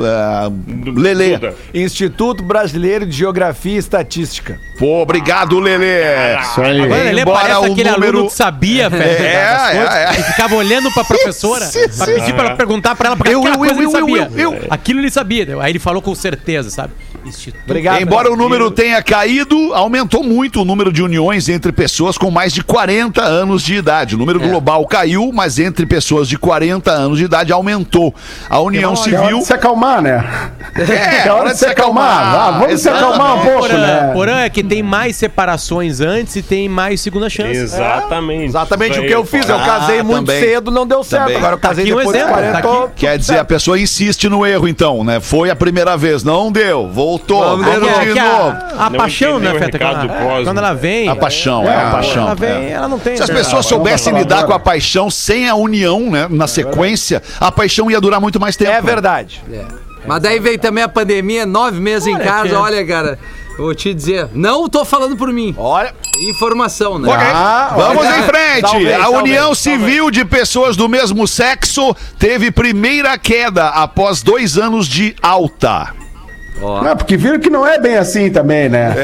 ah, Lelê. Duda. Instituto Brasileiro de Geografia e Estatística. Pô, obrigado, Lelê. Isso aí. Agora ele Embora parece o aquele número- aluno que sabia, velho, É, das coisas, é, é. e ficava olhando pra professora pra pedir pra ela perguntar pra ela, porque Eu, aquela eu, coisa eu, ele eu, sabia. eu, eu. Aquilo ele sabia. Aí ele falou com certeza, sabe? Instituto Obrigado. Embora o número tenha caído, aumentou muito o número de uniões entre pessoas com mais de 40 anos de idade. O número É. global caiu, mas entre pessoas de 40 anos de idade aumentou. A União É hora Civil. de se acalmar, né? É, É hora de se acalmar. Ah, vamos se Exato. acalmar um pouco, Porã, né? Porã é que tem mais separações antes e tem mais segunda chance. Exatamente. Exatamente Isso o que eu fiz. Eu Ah, casei muito também. cedo, não deu certo. Também. Agora eu casei aqui um depois exemplo, 40. tá. Quer dizer, a pessoa insiste no erro, então, né? Foi a primeira vez, não deu, voltou, de novo. de a-. A, paixão, né, Feta? Quando, do ela- quando ela vem. A paixão, é, a paixão. Ela vem, é. ela não tem. Se as né? pessoas soubessem lidar com a paixão sem a união, né? Na sequência, a paixão ia durar muito mais tempo. É verdade. Mas daí veio também a pandemia, nove meses em Olha, casa. tia. Olha, cara, eu vou te dizer. Não tô falando por mim. Olha, Informação, né? Ok, Ah, vamos olha. em frente. Talvez, a talvez, união civil de pessoas do mesmo sexo teve primeira queda após dois anos de alta. Não, porque viram que não é bem assim também, né?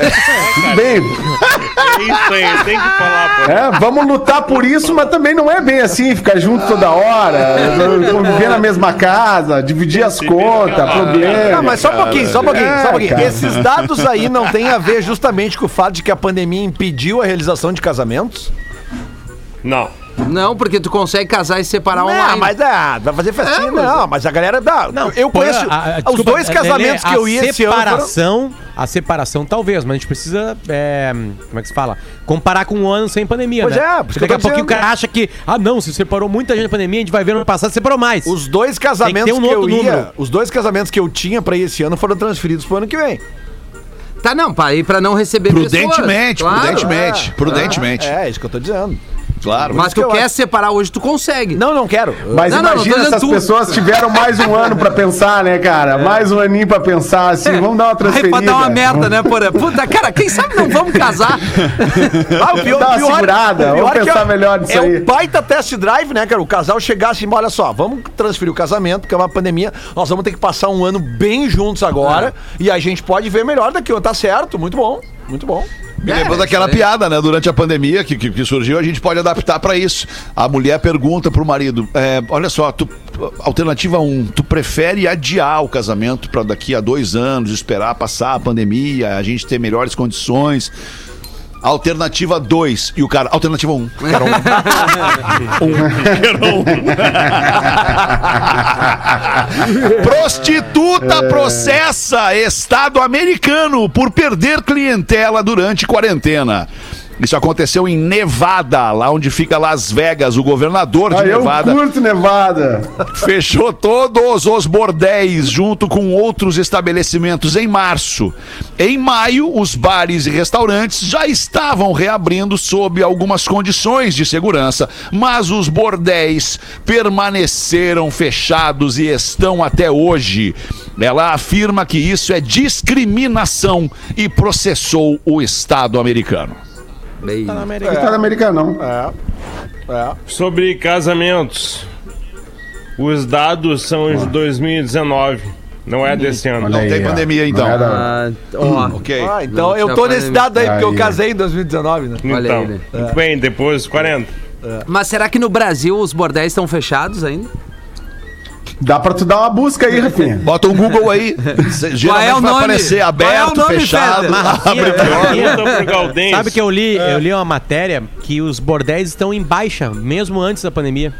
Tudo bem. [laughs] É isso aí, tem que falar, pô. É, vamos lutar por isso, mas também não é bem assim, ficar junto toda hora, [laughs] conviver na mesma casa, dividir as contas, problema. Não, mas só um pouquinho, só um pouquinho, só um pouquinho. É, cara. Esses dados aí não têm a ver justamente com o fato de que a pandemia impediu a realização de casamentos? Não. Não, porque tu consegue casar e separar Não, online. mas ah, vai fazer festinha, É, mas- não, mas a galera dá. Não, eu conheço a- a- os desculpa, dois casamentos Lelê, que eu ia a esse ano. foram- separação, A separação, talvez, mas a gente precisa. é, como é que se fala? Comparar com um ano sem pandemia, Pois né? é, Porque daqui a pouquinho o cara acha que, ah, não, se separou muita gente na pandemia, a gente vai ver no ano passado, separou mais. Os dois casamentos Tem que um eu outro ia, número. os dois casamentos que eu tinha pra ir esse ano foram transferidos pro ano que vem. Tá, não, pra, ir pra não receber Prudentemente, pessoas. Claro. prudentemente, prudentemente. É, isso que eu tô dizendo. Claro. Mas tu que eu quer acho. separar hoje, tu consegue. Não, não quero. Mas Não, não, não imagina dizendo essas tu. pessoas tiveram mais um ano pra pensar, né, cara? Mais um aninho pra pensar, assim, vamos dar uma Aí transferida. pra dar uma merda, né, porra? Puta, cara, quem sabe não vamos casar? [laughs] Ah, o pior, Dá uma o pior- segurada, o pior vamos que pensar é- melhor nisso é aí. um baita test drive, né, cara? O casal chegar assim, olha só, vamos transferir o casamento, porque é uma pandemia, nós vamos ter que passar um ano bem juntos agora, e a gente pode ver melhor daqui, tá certo, muito bom, muito bom. Me lembrou daquela isso aí. piada, né? Durante a pandemia que, que, que surgiu, a gente pode adaptar pra isso. A mulher pergunta pro marido: é, Olha só, tu, alternativa 1, um, tu prefere adiar o casamento pra daqui a dois anos, esperar passar a pandemia, a gente ter melhores condições? Alternativa 2. E o cara, alternativa 1. Um. [laughs] Cara, um. Prostituta processa Estado americano por perder clientela durante quarentena. Isso aconteceu em Nevada, lá onde fica Las Vegas. O governador de Ah, eu Nevada curto Nevada. fechou todos os bordéis junto com outros estabelecimentos em março. Em maio, os bares e restaurantes já estavam reabrindo sob algumas condições de segurança, mas os bordéis permaneceram fechados e estão até hoje. Ela afirma que isso é discriminação e processou o Estado americano. Bem, É. Estado americano, não. É. Sobre casamentos. Os dados são de 2019. Não é desse ano. Não tem pandemia então. É ah, ó, Ok. Ah, então eu tô nesse dado aí, porque eu casei em 2019, né? Então, Olha aí, né? muito bem, depois 40. Mas será que no Brasil os bordéis estão fechados ainda? Dá pra tu dar uma busca aí, Rafinha. Bota um Google aí. [laughs] Geralmente é o vai nome? aparecer Qual é o aberto, nome, fechado. [laughs] Abre Gaudense. Sabe que eu li? Eu li uma matéria que os bordéis estão em baixa, mesmo antes da pandemia.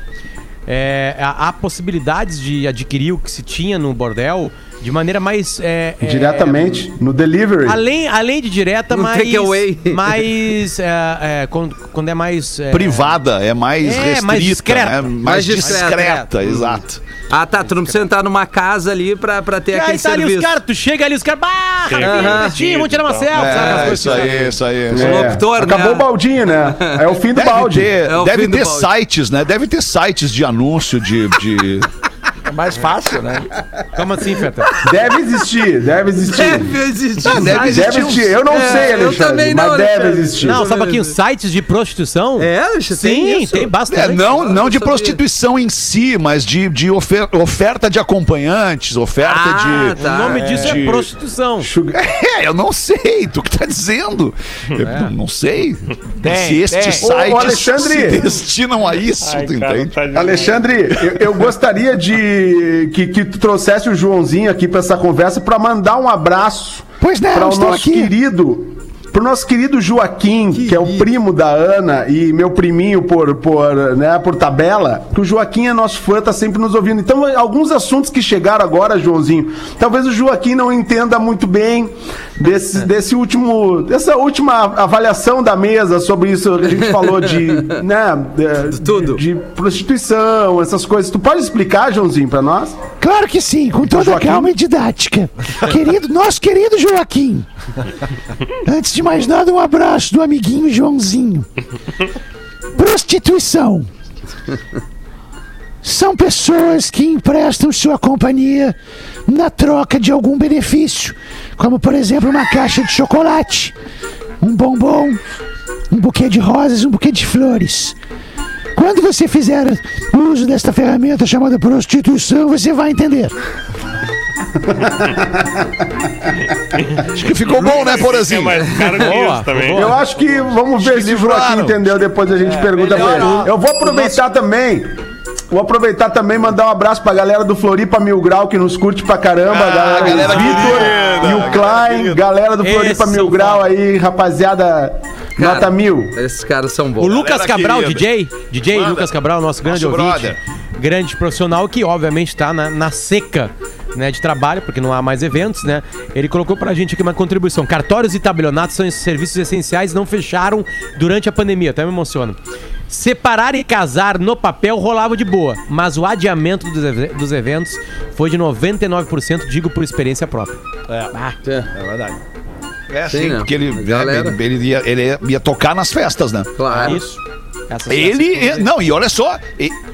É, há, há possibilidades de adquirir o que se tinha no bordel de maneira mais. é, é, Diretamente, no delivery. Além, além de direta, No mais. takeaway. Mais. é, é, quando, quando é mais. é, Privada, é mais É, restrita, mais discreta. né? mais, Mais discreta, discreta, exato. Ah, tá. Tu não precisa entrar numa casa ali pra, pra ter E aquele aí tá ali os caras, tu chega ali, os caras. Bah. Rafinha, vamos tirar uma selfie, sabe? aquelas É, coisas isso assim. aí, isso aí. É, Locutor, Acabou né? o baldinho, né? É o fim do Deve balde. ter, É o deve ter balde. sites, né? Deve ter sites de anúncio de. de... [laughs] É mais fácil, né? Como assim, Feta? Deve existir, deve existir. Deve existir. Ah, deve Deve existir. Eu não É, sei, eu Alexandre, também não, mas deve Alexandre. existir. Não, só um pouquinho, sites de prostituição? É, deixa Sim, isso. tem bastante. É, não, não de sabia. prostituição em si, mas de, de ofer- oferta de acompanhantes, oferta Ah, de. tá. O nome disso de- é prostituição. [laughs] É, eu não sei, tu que tá dizendo. Eu não, não sei. Tem, se estes tem. Sites Alexandre. se destinam a isso, Ai, tu cara, entende? tá Alexandre, eu, eu gostaria de que, que tu trouxesse o Joãozinho aqui pra essa conversa pra mandar um abraço Pois não, para o nosso aqui. querido, pro nosso querido Joaquim, que, é o primo da Ana e meu priminho por, por, né, por tabela, que o Joaquim é nosso fã, tá sempre nos ouvindo. Então, alguns assuntos que chegaram agora, Joãozinho, talvez o Joaquim não entenda muito bem desse, desse último, dessa última avaliação da mesa sobre isso que a gente falou de, [laughs] né, de, tudo. de prostituição, essas coisas. Tu pode explicar, Joãozinho, pra nós? Claro que sim, com toda Joaquim? calma e didática. querido, nosso querido Joaquim. Antes [laughs] de mais nada, um abraço do amiguinho Joãozinho. [laughs] Prostituição. São pessoas que emprestam sua companhia na troca de algum benefício, como por exemplo uma caixa de chocolate, um bombom, um buquê de rosas, um buquê de flores. Quando você fizer uso desta ferramenta chamada prostituição, você vai entender. [laughs] Acho que ficou bom, né, É Porazinho? isso também. Eu acho que vamos ver se o Joaquim entendeu. Depois a gente pergunta pra ele. Eu vou aproveitar também. Vou aproveitar também e mandar um abraço pra galera do Floripa Mil Grau que nos curte pra caramba. Ah, galera, galera o Vitor e o Klein, galera do Floripa Esse Mil Grau aí, rapaziada cara, Nota mil. Esses caras são bons. O Lucas Galera Cabral, querida. DJ, DJ Manda. Lucas Cabral, nosso grande Nosso ouvinte, brother. grande profissional que obviamente está na, na seca né, de trabalho, porque não há mais eventos, né? Ele colocou pra gente aqui uma contribuição. Cartórios e tabelionatos são esses serviços essenciais não fecharam durante a pandemia, até me emociona. Separar e casar no papel rolava de boa, mas o adiamento dos, dos eventos foi de 99%, digo por experiência própria. É verdade. É Sim, sim, né? porque ele, galera. ele, ele ia, ele ia tocar nas festas, né? Claro. Isso. Essas- Ele, é- não, e olha só,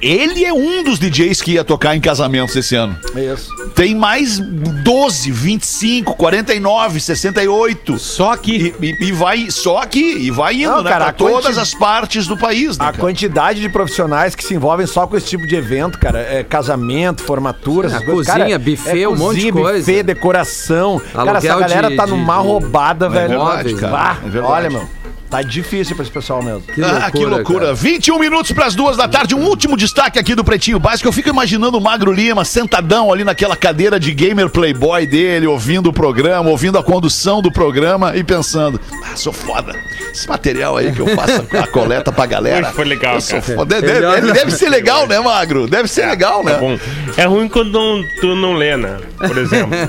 ele é um dos DJs que ia tocar em casamentos esse ano. Isso. Tem mais 12, 25, 49, 68. Só que E, e- e vai só aqui, e vai indo, Não, né? cara, pra a quanti- todas as partes do país, né? A cara? quantidade de profissionais que se envolvem só com esse tipo de evento, cara, é casamento, formatura, essas coisas. cozinha, cara, buffet, é um monte de cozinha, coisa. buffet, decoração. cara, essa Aluguel galera de- tá de- numa de- roubada, velho. verdade, cara, Bah, é verdade. Olha, meu, tá difícil pra esse pessoal mesmo. Que ah, que loucura. cara. 21 minutos para as duas da tarde. Um último destaque aqui do Pretinho Básico. Eu fico imaginando o Magro Lima sentadão ali naquela cadeira de gamer playboy dele, ouvindo o programa, ouvindo a condução do programa e pensando: ah, sou foda. Esse material aí que eu faço a [laughs] coleta pra galera. Foi legal, eu sou cara. foda. Deve, deve- não. deve ser legal, né, Magro? Deve ser legal, né? Tá bom. É ruim quando não- tu não lê, né? Por exemplo. [laughs]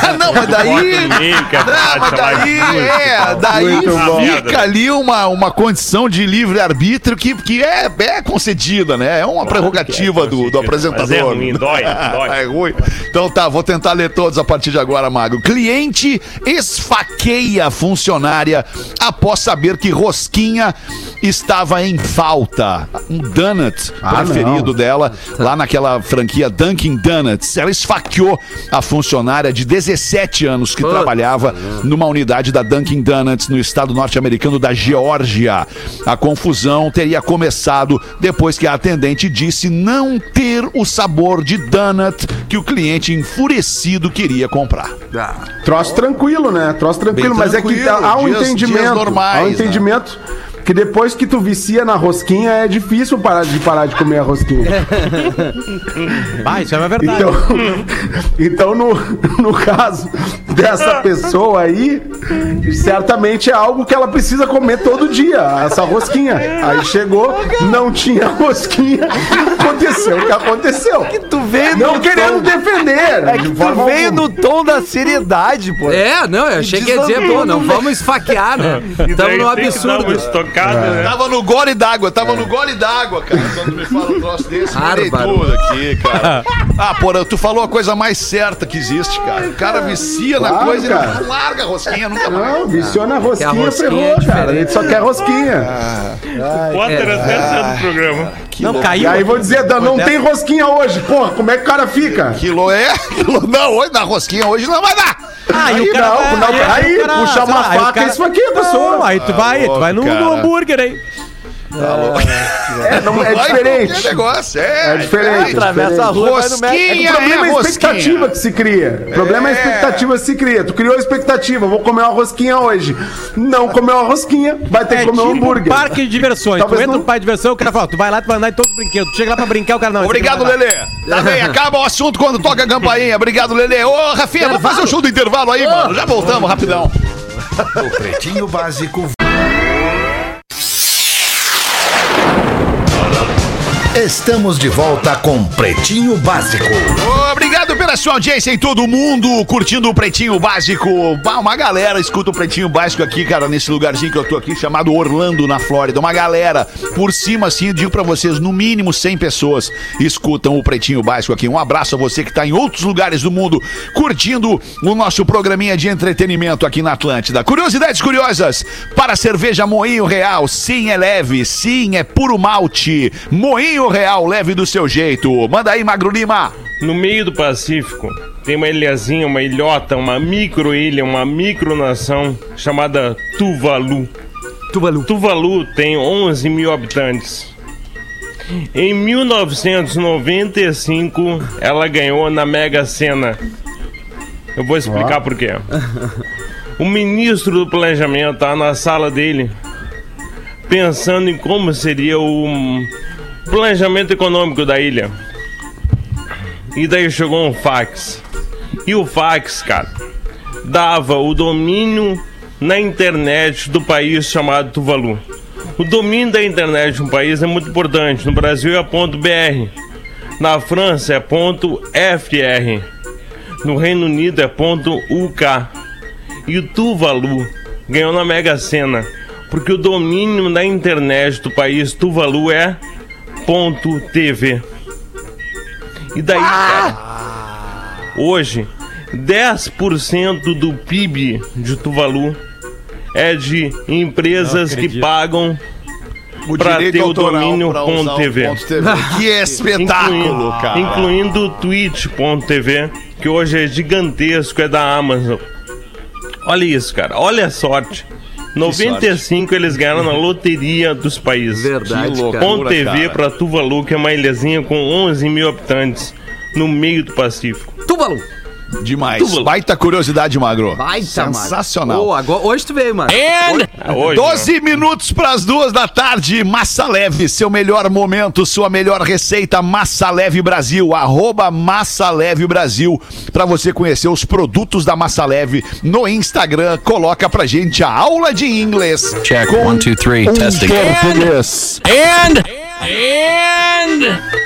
Ah, não, mas daí. Bota no meio, que é Não, mas daí, é, daí fica ali uma, uma condição de livre-arbítrio que, que é, é concedida, né? É uma prerrogativa do, do concedida. apresentador. Mas é ruim, dói, [laughs] dói. É ruim. Então tá, vou tentar ler todos a partir de agora, Mago. Cliente esfaqueia funcionária após saber que Rosquinha estava em falta. Um donut Ah, preferido não. dela, lá naquela franquia Dunkin' Donuts. Ela esfaqueou a funcionária de 17 anos que Puta trabalhava numa unidade da Dunkin' Donuts no estado norte-americano da Geórgia. A confusão teria começado depois que a atendente disse não ter o sabor de donut que o cliente enfurecido queria comprar. Troço tranquilo, né? Troço tranquilo, Bem mas é que tranquilo, há um dias- dias entendimento. normais, há um né? entendimento que depois que tu vicia na rosquinha é difícil parar de parar de comer a rosquinha. [laughs] Ah, isso é uma verdade. Então, [laughs] então no, no caso dessa pessoa aí, certamente é algo que ela precisa comer todo dia, essa rosquinha. Aí chegou, não tinha rosquinha, aconteceu o que aconteceu. Tu veio Não querendo tom- defender. É que de tu veio alguma. no tom da seriedade, pô. É, não, eu achei que ia dizer, pô, não vamos esfaquear, né? Estamos [laughs] daí no que absurdo. estocada, né? Tava no gole d'água, tava no gole d'água, cara. Quando me fala um troço desse, Bárbaro. tudo aqui, cara. Ah, porra, tu falou a coisa mais certa que existe, cara. O cara vicia na Claro, coisa e cara. não larga a rosquinha nunca mais. Não, viciou na rosquinha, rosquinha ferrou, é cara. A gente só quer rosquinha. Potter até saiu do programa. não, caiu. E aí vou dizer, Dan, não tem rosquinha hoje. Porra, como é que o cara fica? Quilo é? Quilo não, hoje na rosquinha hoje não vai dar. Ah, e Aí o cara não, vai- não, aí aí, o cara- puxar uma aí o faca, cara- isso aqui, pessoa. Não, aí tu vai, tu vai no, hambúrguer aí. É, não, é diferente. qualquer negócio, é. É diferente. Atravessa a rua, vai no Rosquinha. É o problema é a rosquinha. expectativa que se cria. O problema é a expectativa que se cria. Tu criou a expectativa, vou comer uma rosquinha hoje. Não comeu uma rosquinha, vai ter É que comer um tipo hambúrguer. parque de diversões. Talvez tu entra não- no parque de diversão, o cara fala, tu vai lá, tu vai andar em todos os brinquedos. Tu chega lá pra brincar, o cara não. Obrigado. Lelê. Tá bem, acaba o assunto quando toca a campainha. Obrigado, Lelê. Ô, Rafinha, vamos fazer o show do intervalo aí, mano. Já voltamos, rapidão. O Pretinho Básico. Estamos de volta com Pretinho Básico. Obrigado pela sua audiência em todo mundo, curtindo o Pretinho Básico. Uma galera escuta o Pretinho Básico aqui, cara, nesse lugarzinho que eu tô aqui, chamado Orlando, na Flórida. Uma galera, por cima, assim, eu digo pra vocês, no mínimo 100 pessoas escutam o Pretinho Básico aqui. Um abraço a você que tá em outros lugares do mundo, curtindo o nosso programinha de entretenimento aqui na Atlântida. Curiosidades curiosas para a cerveja Moinho Real. Sim, é leve. Sim, é puro malte. Moinho Real, leve do seu jeito. Manda aí, Magro Lima. No meio do Pacífico tem uma ilhazinha, uma ilhota, uma micro-ilha, uma micronação chamada Tuvalu. Tuvalu. Tuvalu tem 11 mil habitantes. Em 1995, ela ganhou na Mega Sena. Eu vou explicar por quê. O ministro do planejamento tá na sala dele, pensando em como seria o planejamento econômico da ilha. E daí chegou um fax. E o fax, cara, dava o domínio na internet do país chamado Tuvalu. O domínio da internet no país é muito importante. No Brasil é .br, na França é .fr, no Reino Unido é .uk. E o Tuvalu ganhou na Mega Sena, porque o domínio da internet do país Tuvalu é .tv. E daí, cara, hoje 10% do PIB de Tuvalu é de empresas que pagam para ter o domínio pra usar o .tv. ponto TV. [laughs] Que espetáculo, incluindo, cara. Incluindo o Twitch.tv, que hoje é gigantesco, é da Amazon. Olha isso, cara. Olha a sorte. 95 eles ganharam na loteria dos países. Verdade, Que cara. Com TV cara. pra Tuvalu, que é uma ilhazinha com 11 mil habitantes no meio do Pacífico. Tuvalu. Demais. Baita curiosidade, Magro. Baita, Sensacional. Ô, agora, hoje tu veio, mano. É hoje, 12 minutos para as duas da tarde, Massa Leve, seu melhor momento, sua melhor receita, Massa Leve Brasil, arroba Massa Leve Brasil, para você conhecer os produtos da Massa Leve no Instagram, coloca pra gente a aula de inglês. Check, one, two, three, um testing. português. And, and,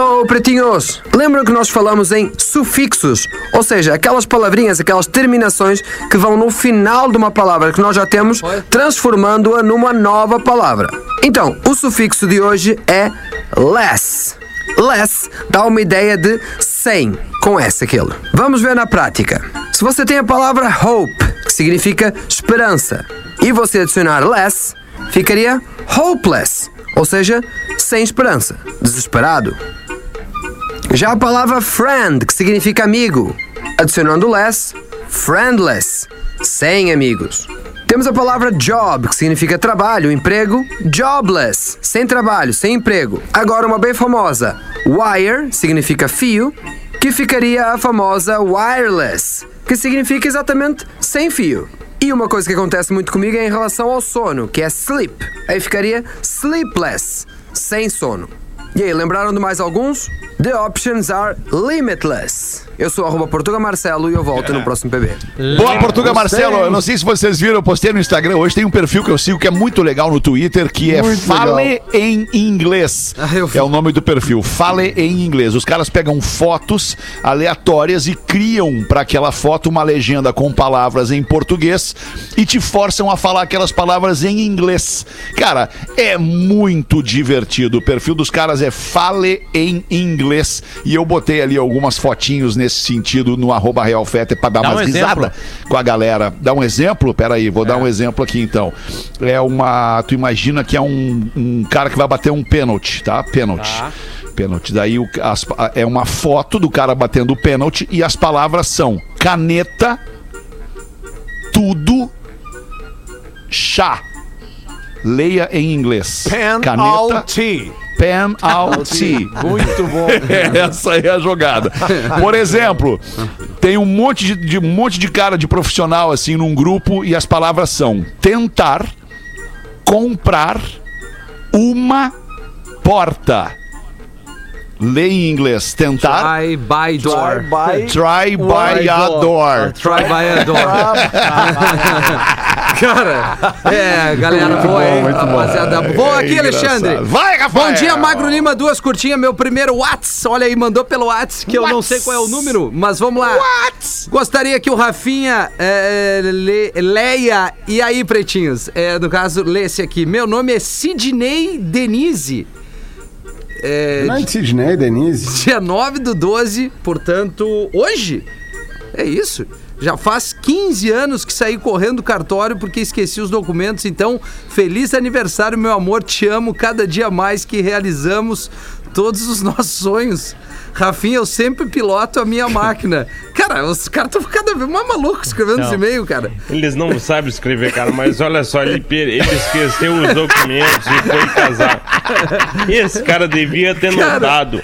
Hello, pretinhos! Lembram que nós falamos em sufixos, ou seja, aquelas palavrinhas, aquelas terminações que vão no final de uma palavra que nós já temos, transformando-a numa nova palavra. Então, o sufixo de hoje é less. Less dá uma ideia de sem, com S aquele. Vamos ver na prática. Se você tem a palavra hope, que significa esperança, e você adicionar less, ficaria hopeless, ou seja, sem esperança, desesperado. Já a palavra friend, que significa amigo, adicionando less, friendless, sem amigos. Temos a palavra job, que significa trabalho, emprego, jobless, sem trabalho, sem emprego. Agora uma bem famosa, wire, significa fio, que ficaria a famosa wireless, que significa exatamente sem fio. E uma coisa que acontece muito comigo é em relação ao sono, que é sleep. Aí ficaria sleepless, sem sono. E aí, lembraram de mais alguns? The options are limitless. Eu sou arroba Portuga Marcelo e eu volto no próximo PB. Boa, Portuga Marcelo. Eu não sei se vocês viram, eu postei no Instagram hoje. Tem um perfil que eu sigo que é muito legal no Twitter, que é Muito Fale em Inglês. É o nome do perfil, Fale em Inglês. Os caras pegam fotos aleatórias e criam para aquela foto uma legenda com palavras em português e te forçam a falar aquelas palavras em inglês. Cara, é muito divertido. O perfil dos caras é Fale em Inglês. E eu botei ali algumas fotinhos nesse sentido no arroba Realfete pra dar Dá um umas exemplo. risadas com a galera. Dá um exemplo? Pera aí, vou dar um exemplo aqui então. É uma. Tu imagina que é um, um cara que vai bater um pênalti, tá? Pênalti. Pênalti. Daí o- as- é uma foto do cara batendo o pênalti e as palavras são caneta, tudo, chá. Leia em inglês. Penalty. Penalty. Muito bom. [laughs] Essa é a jogada. Por exemplo, tem um monte de, de- um monte de cara de profissional assim num grupo e as palavras são tentar, comprar uma porta. Leia em inglês. Tentar. Try by door. Try by a door. Try by a door. Cara, é, galera, boa, hein? Rapaziada, boa aqui, É. Alexandre. Vai, Rafael. Bom dia, Magro Lima, duas curtinhas, meu primeiro Whats. Olha aí, mandou pelo Whats, que eu não sei qual é o número, mas vamos lá. Gostaria que o Rafinha é, le- leia. E aí, pretinhos? É, no caso, lê esse aqui. Meu nome é Sidney Denise. É, de Sidney, Denise? [laughs] Dia 9 do 12, portanto, hoje? É isso. Já faz 15 anos que saí correndo do cartório porque esqueci os documentos. Então, feliz aniversário, meu amor. Te amo cada dia mais que realizamos todos os nossos sonhos. Rafinha, eu sempre piloto a minha máquina. Cara, os caras estão cada vez mais malucos escrevendo esse Não. e-mail, cara. Eles não sabem escrever, cara, mas olha só, ele, per- ele esqueceu os documentos e foi casar. Esse cara devia ter notado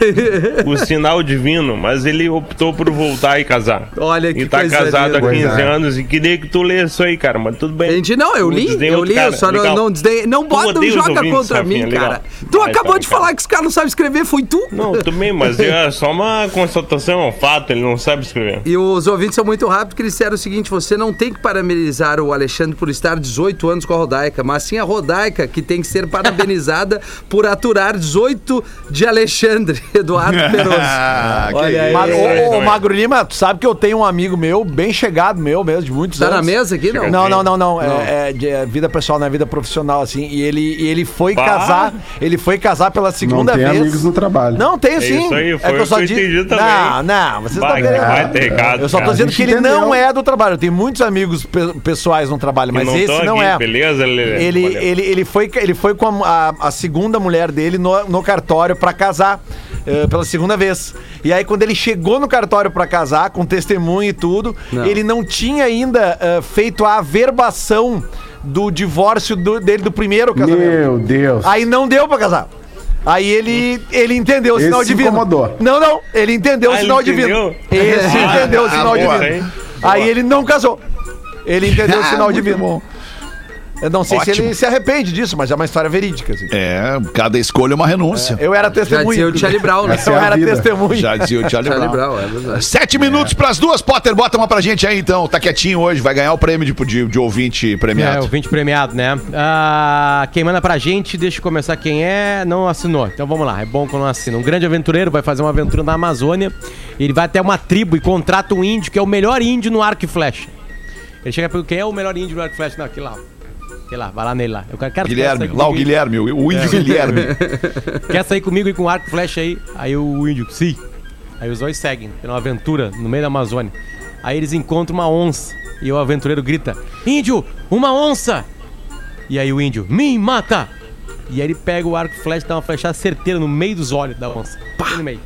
o sinal divino, mas ele optou por voltar e casar. Olha que E tá coisa casado há linda. 15 Pois é. anos e queria que tu lesse isso aí, cara, mas tudo bem. Entendi, não, eu li, eu li, eu cara, só não, legal. não desdenhei. Não bota, não odeia os joga ouvintes, contra Rafinha, mim, legal. cara. Tu Vai, acabou tá, de tá. falar que os caras não sabem escrever, foi tu. Não, tudo bem, mas é só [laughs] uma constatação, é um fato, ele não sabe escrever. E os ouvintes são muito rápidos, porque eles disseram o seguinte: você não tem que parabenizar o Alexandre por estar 18 anos com a Rodaica, mas sim a Rodaica que tem que ser parabenizada [laughs] por aturar 18 de Alexandre, [laughs] Eduardo Peroso. Ah, que Olha aí. É, ô, ô. Magro Lima, tu sabe que eu tenho um amigo meu, bem chegado meu mesmo, de muitos Tá anos. na mesa aqui, não? Não, não, não, não. É, é de é vida pessoal, não é vida profissional, assim. E ele, e ele foi Bah. casar. Ele foi casar pela Não segunda tem vez. amigos no trabalho. Não, tenho É sim. isso aí, foi que eu só eu digo. entendi também. Não, não, vocês Vai, estão vai ter recado, Eu só tô dizendo que ele não entendeu. é do trabalho. Eu tenho muitos amigos pe- pessoais no trabalho, mas não esse não aqui, é. beleza, Lelê? Ele, Valeu. ele, ele, foi, ele foi com a, a- a segunda mulher dele no, no cartório pra casar. eh, pela segunda vez. E aí, quando ele chegou no cartório pra casar, com testemunho e tudo, Não. ele não tinha ainda eh, feito a averbação do divórcio do- dele do primeiro casamento. Meu Deus. Aí não deu pra casar. Aí ele, ele entendeu o Esse sinal se divino. incomodou. Não, não. Ele entendeu Ah, o ele sinal entendeu? divino. Esse Ah, entendeu o ah, sinal boa, divino. hein? Aí ele não casou. Ele entendeu o [laughs] Ah, sinal divino. Eu não sei se Ótimo. ele se arrepende disso, mas é uma história verídica. assim. É, cada escolha é uma renúncia. Eu era Já testemunha. dizia o Charlie Brown, né? [laughs] Eu é era vida. testemunha. Já dizia o Charlie, Charlie Brown. Brown, é. Sete minutos pras duas, Potter. Bota uma pra gente aí, então. Tá quietinho hoje. Vai ganhar o prêmio de, de, de ouvinte É, premiado. o 20 premiado, né? Ah, quem manda pra gente, deixa eu começar quem é, não assinou. Então vamos lá, é bom quando não assina. Um grande aventureiro vai fazer uma aventura na Amazônia. Ele vai até uma tribo e contrata um índio que é o melhor índio no arco e flecha. Ele chega e pergunta, quem é o melhor índio no arco e flecha? Não, aquele lá. Aquele lá, vai lá nele lá. Eu quero, quero Guilherme, lá o. Guilherme, o o É. índio Guilherme. [laughs] Quer sair comigo e com arco e flecha aí? Aí o índio, sim. Aí os dois seguem, uma aventura no meio da Amazônia. Aí eles encontram uma onça. E o aventureiro grita: Índio, uma onça! E aí o índio, me mata! E aí ele pega o arco e flecha e dá uma flechada certeira no meio dos olhos da onça. Pá! No meio.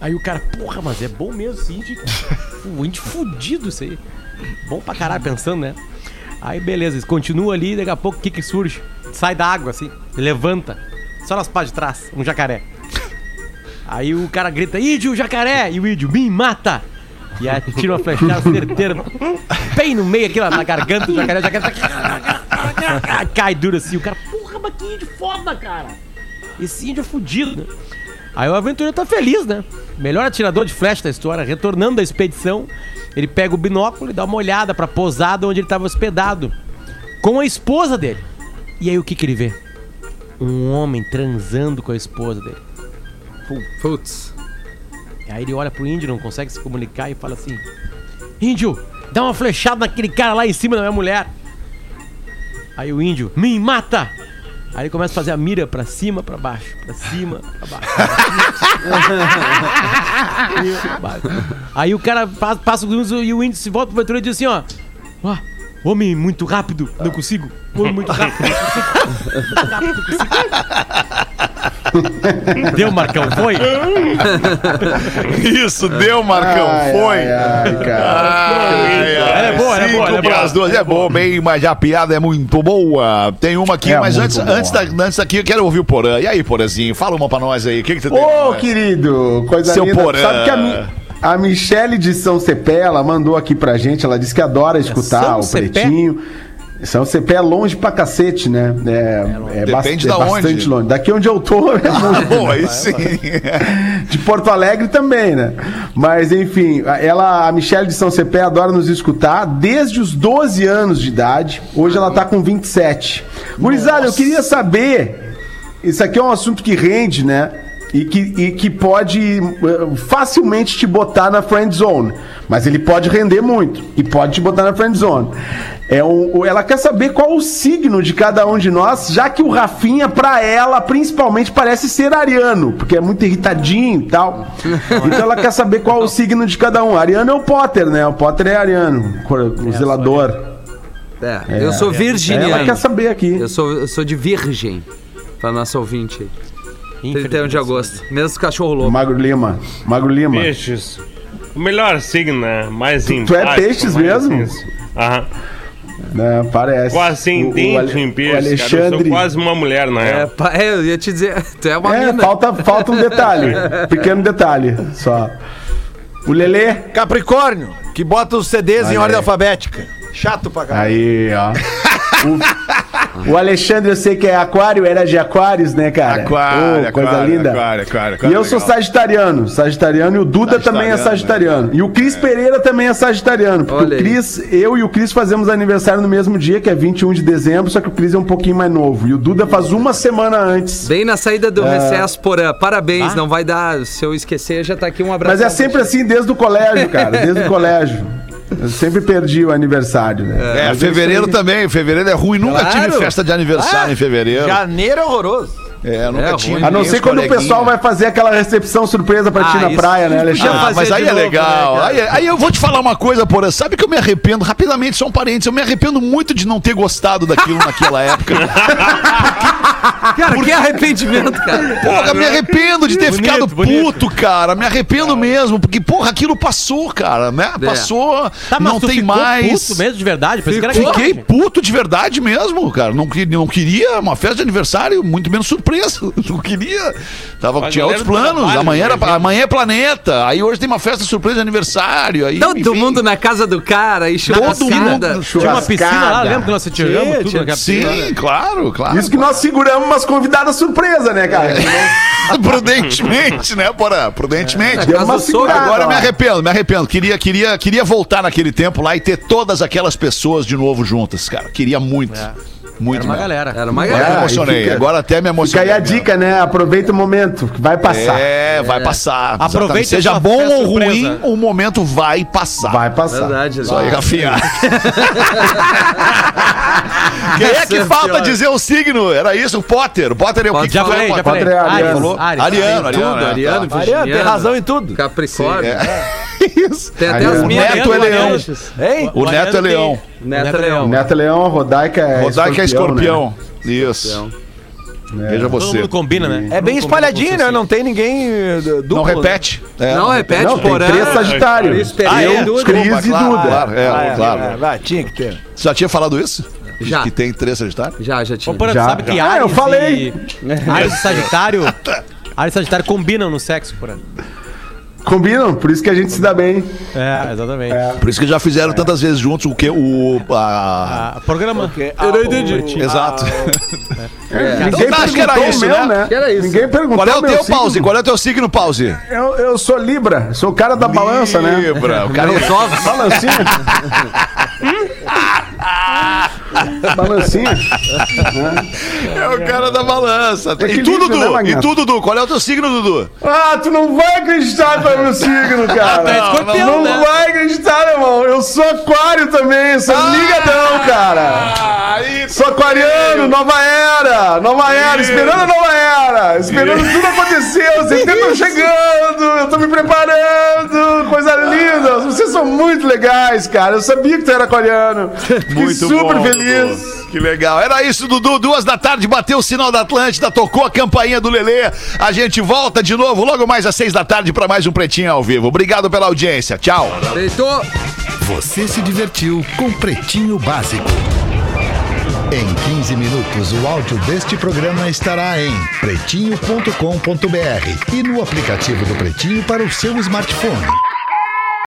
Aí o cara, porra, mas é bom mesmo esse índio. [laughs] o índio fudido isso aí. Bom pra caralho pensando, né? Aí beleza, eles continuam ali, daqui a pouco o que que surge? Sai da água assim, levanta. Só nas partes de trás, um jacaré. Aí o cara grita, índio, jacaré! E o índio, me mata! E aí tira uma flechada [laughs] certeira, bem no meio aqui, ó, na garganta do jacaré, o jacaré tá... [laughs] cai duro assim. O cara, porra, mas que índio foda, cara! Esse índio é fudido, né? Aí o aventureiro tá feliz, né? Melhor atirador de flecha da história, retornando da expedição, ele pega o binóculo e dá uma olhada pra posada onde ele tava hospedado, com a esposa dele. E aí o que que ele vê? Um homem transando com a esposa dele. Putz. Aí ele olha pro índio, não consegue se comunicar e fala assim: Índio, dá uma flechada naquele cara lá em cima da minha mulher. Aí o índio, me mata! Aí ele começa a fazer a mira pra cima, pra baixo, pra cima, pra baixo. [laughs] pra cima, pra baixo. Aí o cara pa- passa alguns e o índio se volta pro aventureiro e diz assim: ó, ó, homem muito rápido, não consigo. Homem muito rápido, não consigo. Muito rápido, não consigo. Deu, Marcão, foi? Isso, deu, Marcão. Ai, foi. ai, ai, cara. Ai, ai, É boa, é cinco boa, é boa. pras duas. É bom, bem, mas a piada é muito boa. Tem uma aqui, É mas antes, boa. antes, da, antes daqui eu quero ouvir o Porã. E aí, Porãzinho, fala uma pra nós aí. O que, que você tem? Ô, querido, coisa Seu linda. Porã. Sabe que a, Mi- a Michele de São Cepé, ela mandou aqui pra gente, ela disse que adora escutar São o Cepé? Pretinho. São Cepé é longe pra cacete, né? É, é, Depende bas- da é bastante onde. longe. Daqui onde eu tô [laughs] é muito Bom, aí sim. de Porto Alegre também, né? Mas enfim, ela, a Michelle de São Cepé adora nos escutar desde os 12 anos de idade. Hoje ela tá com 27. Gurizada, eu queria saber. Isso aqui é um assunto que rende, né? E que, e que pode eh, facilmente te botar na friend zone. Mas ele pode render muito. E pode te botar na friend zone. É um, ela quer saber qual o signo de cada um de nós, já que o Rafinha, pra ela, principalmente, parece ser ariano, porque é muito irritadinho e tal. [laughs] Então ela quer saber qual o signo de cada um. Ariano é o Potter, né? O Potter é ariano, o zelador. É, eu sou virginiano. Ela quer saber aqui. Eu sou, eu sou de virgem. Pra nossa ouvinte aí. 31 de agosto. Mesmo cachorro louco. Magro Lima. Magro Lima. Peixes. O melhor signo, né? Mais Tu- tu é peixes mais mesmo? assim. Aham. Né, parece. Com ascendente O- o em o peixe, cara. Eu sou Alexandre. quase uma mulher, na É, real. é, eu ia te dizer, [laughs] tu é uma É, mina. falta, falta um [laughs] detalhe. pequeno detalhe só. O Lelê. Capricórnio, que bota os CDs em Olha ordem aí. alfabética. Chato pra caralho. Aí, ó. [laughs] O, o Alexandre, eu sei que é aquário, era de aquários, né, cara? Aquário, Ô, coisa aquário, linda. aquário, aquário, E aquário, eu sou legal. sagitariano, sagitariano, e o Duda também é Sagitariano, sagitariano. E o Cris Pereira também é sagitariano. Porque Olha o. Cris, eu e o Cris fazemos aniversário no mesmo dia, que é 21 de dezembro, só que o Cris é um pouquinho mais novo. E o Duda faz uma semana antes. Bem na saída do É. recesso, Porã. Parabéns, não vai dar. Se eu esquecer, já tá aqui um abraço. Mas é sempre assim desde o colégio, cara, desde o [laughs] colégio. Eu sempre perdi o aniversário, né? É, Mas fevereiro também. Fevereiro é ruim. Nunca Claro. tive festa de aniversário Ah, em fevereiro. Janeiro é horroroso. É, nunca É, tinha. ruim. A não ser quando o pessoal vai fazer aquela recepção surpresa pra ti Ah, na isso praia, né, Alexandre? Ah, mas aí é novo, legal. né, aí, aí eu vou te falar uma coisa, porra. Sabe que eu me arrependo, rapidamente, só um parênteses, eu me arrependo muito de não ter gostado daquilo naquela [laughs] época. Cara, que arrependimento, cara. Porra, me arrependo de ter Bonito, ficado bonito. puto, cara. Me arrependo mesmo, porque, porra, aquilo passou, cara, né? Passou, Tá, não tu tem ficou mais. puto mesmo, de verdade? Fiquei puto de verdade mesmo, cara. Não, não queria uma festa de aniversário, muito menos surpresa. Não [laughs] queria. Tava, Mas tinha outros planos. trabalho, amanhã, né, era, gente? amanhã é planeta. Aí hoje tem uma festa surpresa de aniversário. Aí, Todo enfim. mundo na casa do cara, aí Todo churrascada. mundo. Tinha uma piscina lá, lembra que nós tiramos tudo tinha- naquela piscina? Sim, claro, claro. Isso que nós seguramos umas convidadas surpresa, né, cara? [laughs] Prudentemente, né, Porã? Prudentemente. Deu uma segurada Agora me lá. arrependo, me arrependo. Queria, queria, queria voltar naquele tempo lá e ter todas aquelas pessoas de novo juntas, cara. Queria muito. Muito Era uma mesmo. galera. Era uma Agora galera. me É, emocionei. fica- Agora até me Fica emocionei. aí a dica, né? Aproveita o momento, que vai passar. É, vai passar. Aproveite Exatamente. Seja bom ou surpresa. ruim, o momento vai passar. Vai passar. Verdade, Isso aí, né? Rafinha. [laughs] Quem é que Essa é falta pior. dizer o signo? Era isso, o Potter. O Potter é o que que Já é, falei, já Potter? falei. Padre Ariano. Ariano, Tudo, Ariano. é, Ariano, tá. Mariano, tem Virginiano, razão em tudo. Capricórnio. Isso. Tem até Ariano. as O minhas. neto é leão. O neto é leão. Neto é leão. Neto é leão, Rodaica é Rodaica é escorpião, escorpião. Isso. Veja Todo você. mundo combina, né? É bem Todo espalhadinho, né? Não tem ninguém eh, duplo. Não repete. É, Não repete, Não, tem porém. três Sagitário. Cris Pereira Ah, é? e Duda. Cris e claro, Duda. Claro, é, Ah, é, claro. é, vai, tinha que ter. Você já tinha falado isso? Já. Que tem três Sagitários? Já, já tinha. Ô, Já, sabe que já. Ares Ah, eu falei. e... [laughs] Ares e Sagitário... Ares e Sagitário combinam no sexo, Porã. Combinam? Por isso que a gente se dá bem. É, exatamente. Por isso que já fizeram tantas vezes juntos o que o a... Ah, programa. Eu não entendi. Exato. Ninguém Então, acho que era perguntou isso, o meu, né? né? Era isso. Ninguém perguntou Qual é o teu signo. pause? Qual é o teu signo pause? Eu, eu sou Libra, sou o cara da balança, né? Libra. O cara Os ovos. Balancinha. [laughs] [laughs] Balancinha. é o cara da balança. E tu, Dudu? né, e tu, Dudu? Qual é o teu signo, Dudu? Ah, tu não vai acreditar qual é o meu signo, [laughs] cara. tu é escorpião, não né? vai acreditar, irmão. Eu sou aquário também, sou ligadão, cara. Sou aquariano, nova era, nova era, esperando a nova era, esperando tudo acontecer, os ET estão chegando, eu tô me preparando, coisa linda. Vocês são muito legais, cara. Eu sabia que tu era aquariano. [laughs] Fiquei super bom, feliz. Dudu. Que legal. Era isso, Dudu. Duas da tarde, bateu o sinal da Atlântida, tocou a campainha do Lelê. A gente volta de novo logo mais às seis da tarde para mais um Pretinho ao vivo. Obrigado pela audiência. Tchau. Deitou. Você se divertiu com Pretinho Básico. Em 15 minutos, o áudio deste programa estará em pretinho.com.br e no aplicativo do Pretinho para o seu smartphone.